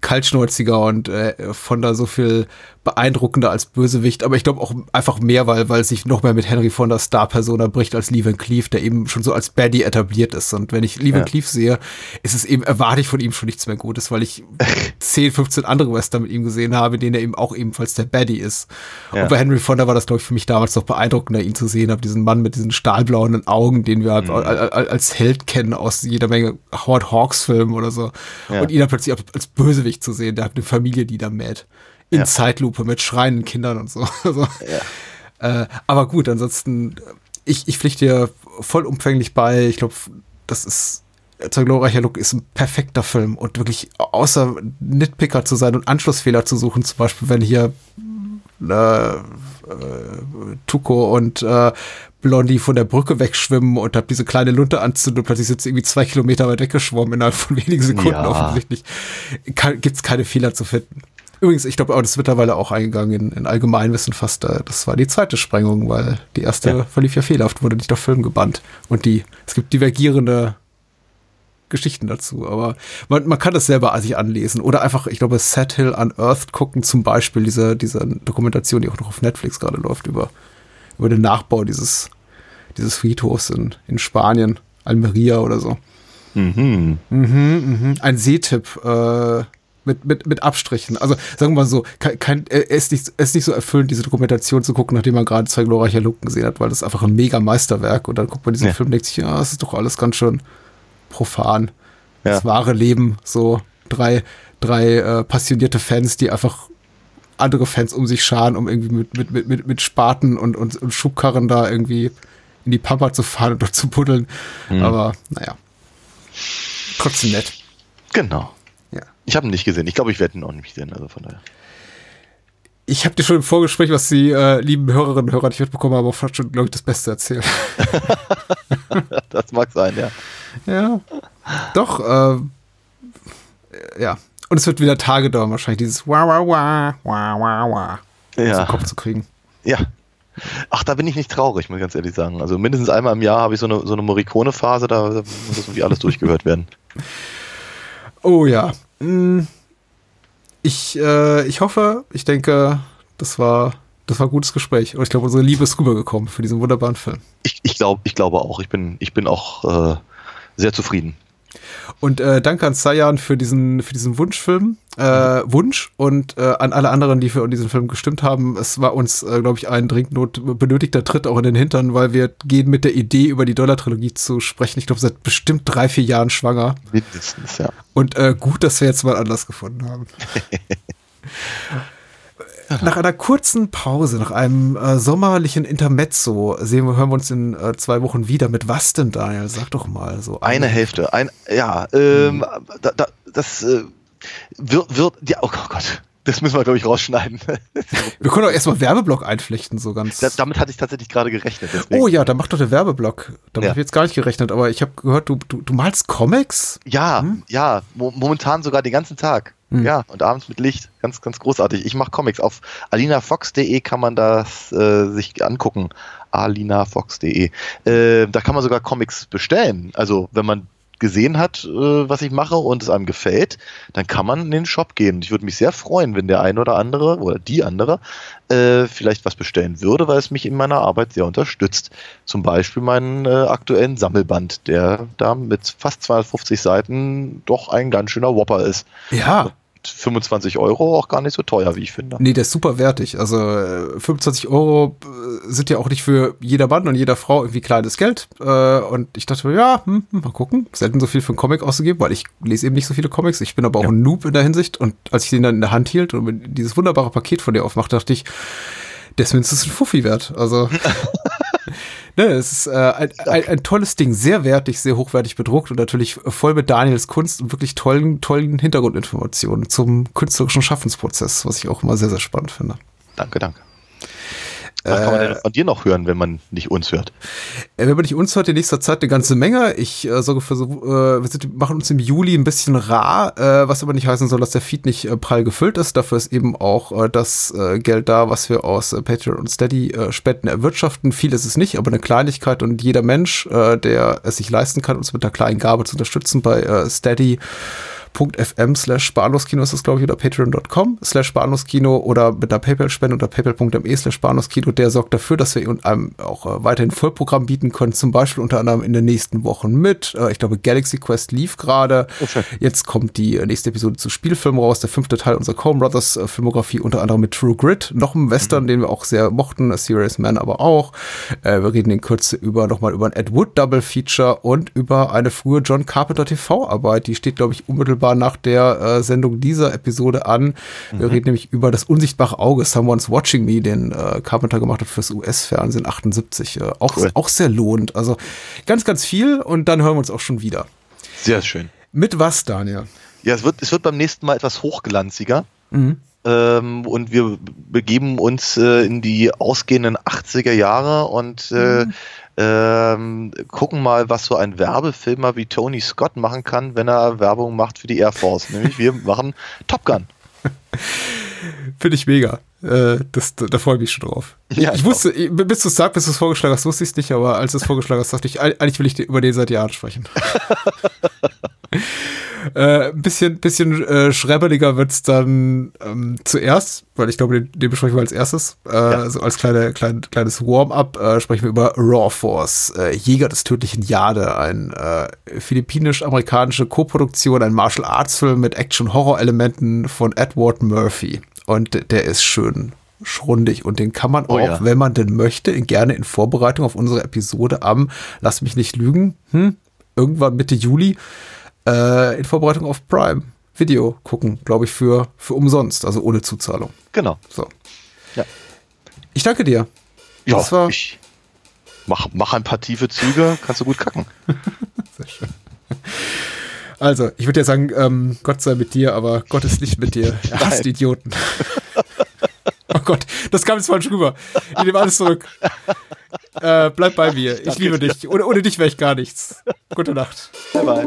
kaltschnäuziger und äh, Fonda so viel beeindruckender als Bösewicht. Aber ich glaube auch einfach mehr, weil, weil sich noch mehr mit Henry Fondas Star-Persona bricht als Lee Van Cleef, der eben schon so als Baddie etabliert ist. Und wenn ich Lee Van Ja. Cleef sehe, ist es eben, erwarte ich von ihm schon nichts mehr Gutes, weil ich 10, 15 andere Western mit ihm gesehen habe, in denen er eben auch ebenfalls der Baddie ist. Ja. Und bei Henry Fonda war das, glaube ich, für mich damals noch beeindruckender, ihn zu sehen, habe diesen Mann mit diesen stahlblauen Augen, den wir halt Mhm. al- al- als Held kennen aus jeder Menge Howard Hawks Filmen oder so. Ja. Und ihn dann plötzlich als Bösewicht zu sehen, der hat eine Familie, die da mäht. In Ja. Zeitlupe mit schreienden Kindern und so. Also, äh, aber gut, ansonsten, ich, ich pflichte dir vollumfänglich bei. Ich glaube, das ist Zeug glorreicher Look ist ein perfekter Film und wirklich außer Nitpicker zu sein und Anschlussfehler zu suchen, zum Beispiel, wenn hier äh, Tuko und äh, Blondie von der Brücke wegschwimmen und hab diese kleine Lunte anzünden und plötzlich sind sie irgendwie zwei Kilometer weit weggeschwommen innerhalb von wenigen Sekunden Ja. offensichtlich. Kann, gibt's keine Fehler zu finden. Übrigens, ich glaube, aber das ist mittlerweile auch eingegangen in, in Allgemeinwissen fast. Äh, das war die zweite Sprengung, weil die erste Ja. verlief ja fehlerhaft, wurde nicht auf Film gebannt. Und die, es gibt divergierende Geschichten dazu, aber man, man kann das selber sich anlesen oder einfach, ich glaube, Set Hill Unearthed gucken zum Beispiel, diese, diese Dokumentation, die auch noch auf Netflix gerade läuft, über, über den Nachbau dieses, dieses Friedhofs in, in Spanien, Almeria oder so. Mhm. Mhm, ein Sehtipp äh, mit, mit, mit Abstrichen. Also sagen wir mal so, kein, kein, äh, es, ist nicht, es ist nicht so erfüllend, diese Dokumentation zu gucken, nachdem man gerade zwei glorreiche Luken gesehen hat, weil das ist einfach ein mega Meisterwerk und dann guckt man diesen Ja. Film und denkt sich, ja, das ist doch alles ganz schön profan. Ja. Das wahre Leben, so drei, drei äh, passionierte Fans, die einfach andere Fans um sich scharen, um irgendwie mit, mit, mit, mit, mit Spaten und, und, und Schubkarren da irgendwie in die Pampa zu fahren und dort zu buddeln. Mhm. Aber naja. Trotzdem nett. Genau. Ja. Ich habe ihn nicht gesehen. Ich glaube, ich werde ihn auch nicht sehen. Also von daher. Ich habe dir schon im Vorgespräch, was die äh, lieben Hörerinnen und Hörer nicht mitbekommen haben, auch fast schon, glaube ich, das Beste erzählt. Das mag sein, ja. Ja. Doch, äh, ja. Und es wird wieder Tage dauern, wahrscheinlich, dieses Wah, wah, wah, wah, wah, wah aus dem Ja. Kopf zu kriegen. Ja. Ach, da bin ich nicht traurig, muss ich ganz ehrlich sagen. Also mindestens einmal im Jahr habe ich so eine, so eine Morricone-Phase, da, muss das irgendwie alles durchgehört werden. Oh ja. Mm. Ich, äh, ich hoffe, ich denke, das war, das war ein gutes Gespräch. Und ich glaube, unsere Liebe ist rübergekommen für diesen wunderbaren Film. Ich, ich, glaub, ich glaube auch. Ich bin, ich bin auch äh, sehr zufrieden. Und äh, danke an Sayan für diesen, für diesen Wunschfilm, äh, Wunsch und äh, an alle anderen, die für diesen Film gestimmt haben. Es war uns, äh, glaube ich, ein dringend benötigter Tritt auch in den Hintern, weil wir gehen mit der Idee, über die Dollar-Trilogie zu sprechen. Ich glaube, seit bestimmt drei, vier Jahren schwanger. Mindestens, ja. Und äh, gut, dass wir jetzt mal Anlass gefunden haben. Nach einer kurzen Pause, nach einem äh, sommerlichen Intermezzo, sehen wir, hören wir uns in äh, zwei Wochen wieder. Mit was denn, Daniel? Sag doch mal so. Eine Hälfte. Ein, ja, ähm, da, da, das äh, wird, wird, ja, oh Gott. Das müssen wir, glaube ich, rausschneiden. Wir können auch erstmal Werbeblock einflechten, so ganz. Da, damit hatte ich tatsächlich gerade gerechnet. Deswegen. oh ja, dann mach doch der Werbeblock. Damit Ja. habe ich jetzt gar nicht gerechnet, aber ich habe gehört, du, du, du malst Comics? Ja, ja, mo momentan sogar den ganzen Tag. Hm. Ja, und abends mit Licht. Ganz, ganz großartig. Ich mache Comics. Auf alinafox.de kann man das äh, sich angucken. alinafox.de. Äh, da kann man sogar Comics bestellen. Also, wenn man gesehen hat, äh, was ich mache und es einem gefällt, dann kann man in den Shop gehen. Ich würde mich sehr freuen, wenn der ein oder andere oder die andere äh, vielleicht was bestellen würde, weil es mich in meiner Arbeit sehr unterstützt. Zum Beispiel meinen äh, aktuellen Sammelband, der da mit fast 250 Seiten doch ein ganz schöner Whopper ist. Ja. 25 Euro auch gar nicht so teuer, wie ich finde. Nee, der ist super wertig. Also äh, 25 Euro äh, sind ja auch nicht für jeder Mann und jeder Frau irgendwie kleines Geld. Äh, und ich dachte mir, ja, hm, hm, mal gucken. Selten so viel für einen Comic auszugeben, weil ich lese eben nicht so viele Comics. Ich bin aber auch Ja. ein Noob in der Hinsicht. Und als ich den dann in der Hand hielt und dieses wunderbare Paket von dir aufmachte, dachte ich, der ist mindestens ein Fuffi wert. Also. Ne, es ist äh, ein, ein, ein tolles Ding, sehr wertig, sehr hochwertig bedruckt und natürlich voll mit Daniels Kunst und wirklich tollen, tollen Hintergrundinformationen zum künstlerischen Schaffensprozess, was ich auch immer sehr, sehr spannend finde. Danke, danke. Was kann man denn von dir noch hören, wenn man nicht uns hört? Äh, Wenn man nicht uns hört, in nächster Zeit eine ganze Menge. Ich äh, sorge für so, äh, wir sind, machen uns im Juli ein bisschen rar, äh, was aber nicht heißen soll, dass der Feed nicht äh, prall gefüllt ist. Dafür ist eben auch äh, das äh, Geld da, was wir aus äh, Patreon und Steady äh, Spenden erwirtschaften. Viel ist es nicht, aber eine Kleinigkeit und jeder Mensch, äh, der es sich leisten kann, uns mit einer kleinen Gabe zu unterstützen bei äh, Steady patreon.fm slash Bahnhofskino ist das, glaube ich, oder patreon.com slash Bahnhofskino oder mit einer PayPal-Spende unter paypal.me slash Bahnhofskino. Der sorgt dafür, dass wir einem auch äh, weiterhin Vollprogramm bieten können, zum Beispiel unter anderem in den nächsten Wochen mit. Äh, ich glaube, Galaxy Quest lief gerade. Jetzt kommt die äh, nächste Episode zu Spielfilm raus, der fünfte Teil unserer Coen Brothers Filmografie, unter anderem mit True Grit, noch ein Western, den wir auch sehr mochten, A Serious Man aber auch. Wir reden in Kürze über nochmal über ein Ed Wood Double Feature und über eine frühe John Carpenter TV-Arbeit. Die steht, glaube ich, unmittelbar nach der äh, Sendung dieser Episode an. Wir reden nämlich über das unsichtbare Auge, Someone's Watching Me, den äh, Carpenter gemacht hat fürs US-Fernsehen 78. Äh, auch, Cool. auch sehr lohnend. Also ganz, ganz viel und dann hören wir uns auch schon wieder. Sehr schön. Mit was, Daniel? Ja, es wird, es wird beim nächsten Mal etwas hochglanziger. Mhm. Ähm, und wir begeben uns äh, in die ausgehenden 80er Jahre und äh, ähm, gucken mal, was so ein Werbefilmer wie Tony Scott machen kann, wenn er Werbung macht für die Air Force. Nämlich wir machen Top Gun. Finde ich mega. Äh, das, da, freue ich mich schon drauf. Ja, ich ich wusste, ich- bis du es sagst, bis du es vorgeschlagen hast, wusste ich es nicht, aber als du es vorgeschlagen hast, dachte ich, eig- eigentlich will ich über den seit Jahren sprechen. äh, ein bisschen, bisschen äh, schrebbeliger wird's dann ähm, zuerst, weil ich glaube, den, den besprechen wir als erstes. Äh, Also als kleine, klein, kleines Warm-up äh, sprechen wir über Raw Force, äh, Jäger des tödlichen Jade, ein äh, philippinisch-amerikanische Koproduktion, ein Martial Arts Film mit Action-Horror-Elementen von Edward Murphy. Und der ist schön schrundig und den kann man Oh auch, ja. wenn man denn möchte, gerne in Vorbereitung auf unsere Episode am, lass mich nicht lügen, hm, irgendwann Mitte Juli, äh, in Vorbereitung auf Prime Video gucken, glaube ich, für, für umsonst, also ohne Zuzahlung. Genau. So. Ja. Ich danke dir. Ja, Das war- ich mach, mach ein paar tiefe Züge, kannst du gut kacken. Sehr schön. Also, ich würde ja sagen, ähm, Gott sei mit dir, aber Gott ist nicht mit dir. Er hasst Nein. Idioten. oh Gott, das kam jetzt falsch rüber. Ich nehme alles zurück. Äh, bleib bei mir. Ich Danke liebe dich. Ohne, ohne dich wäre ich gar nichts. Gute Nacht. Bye bye.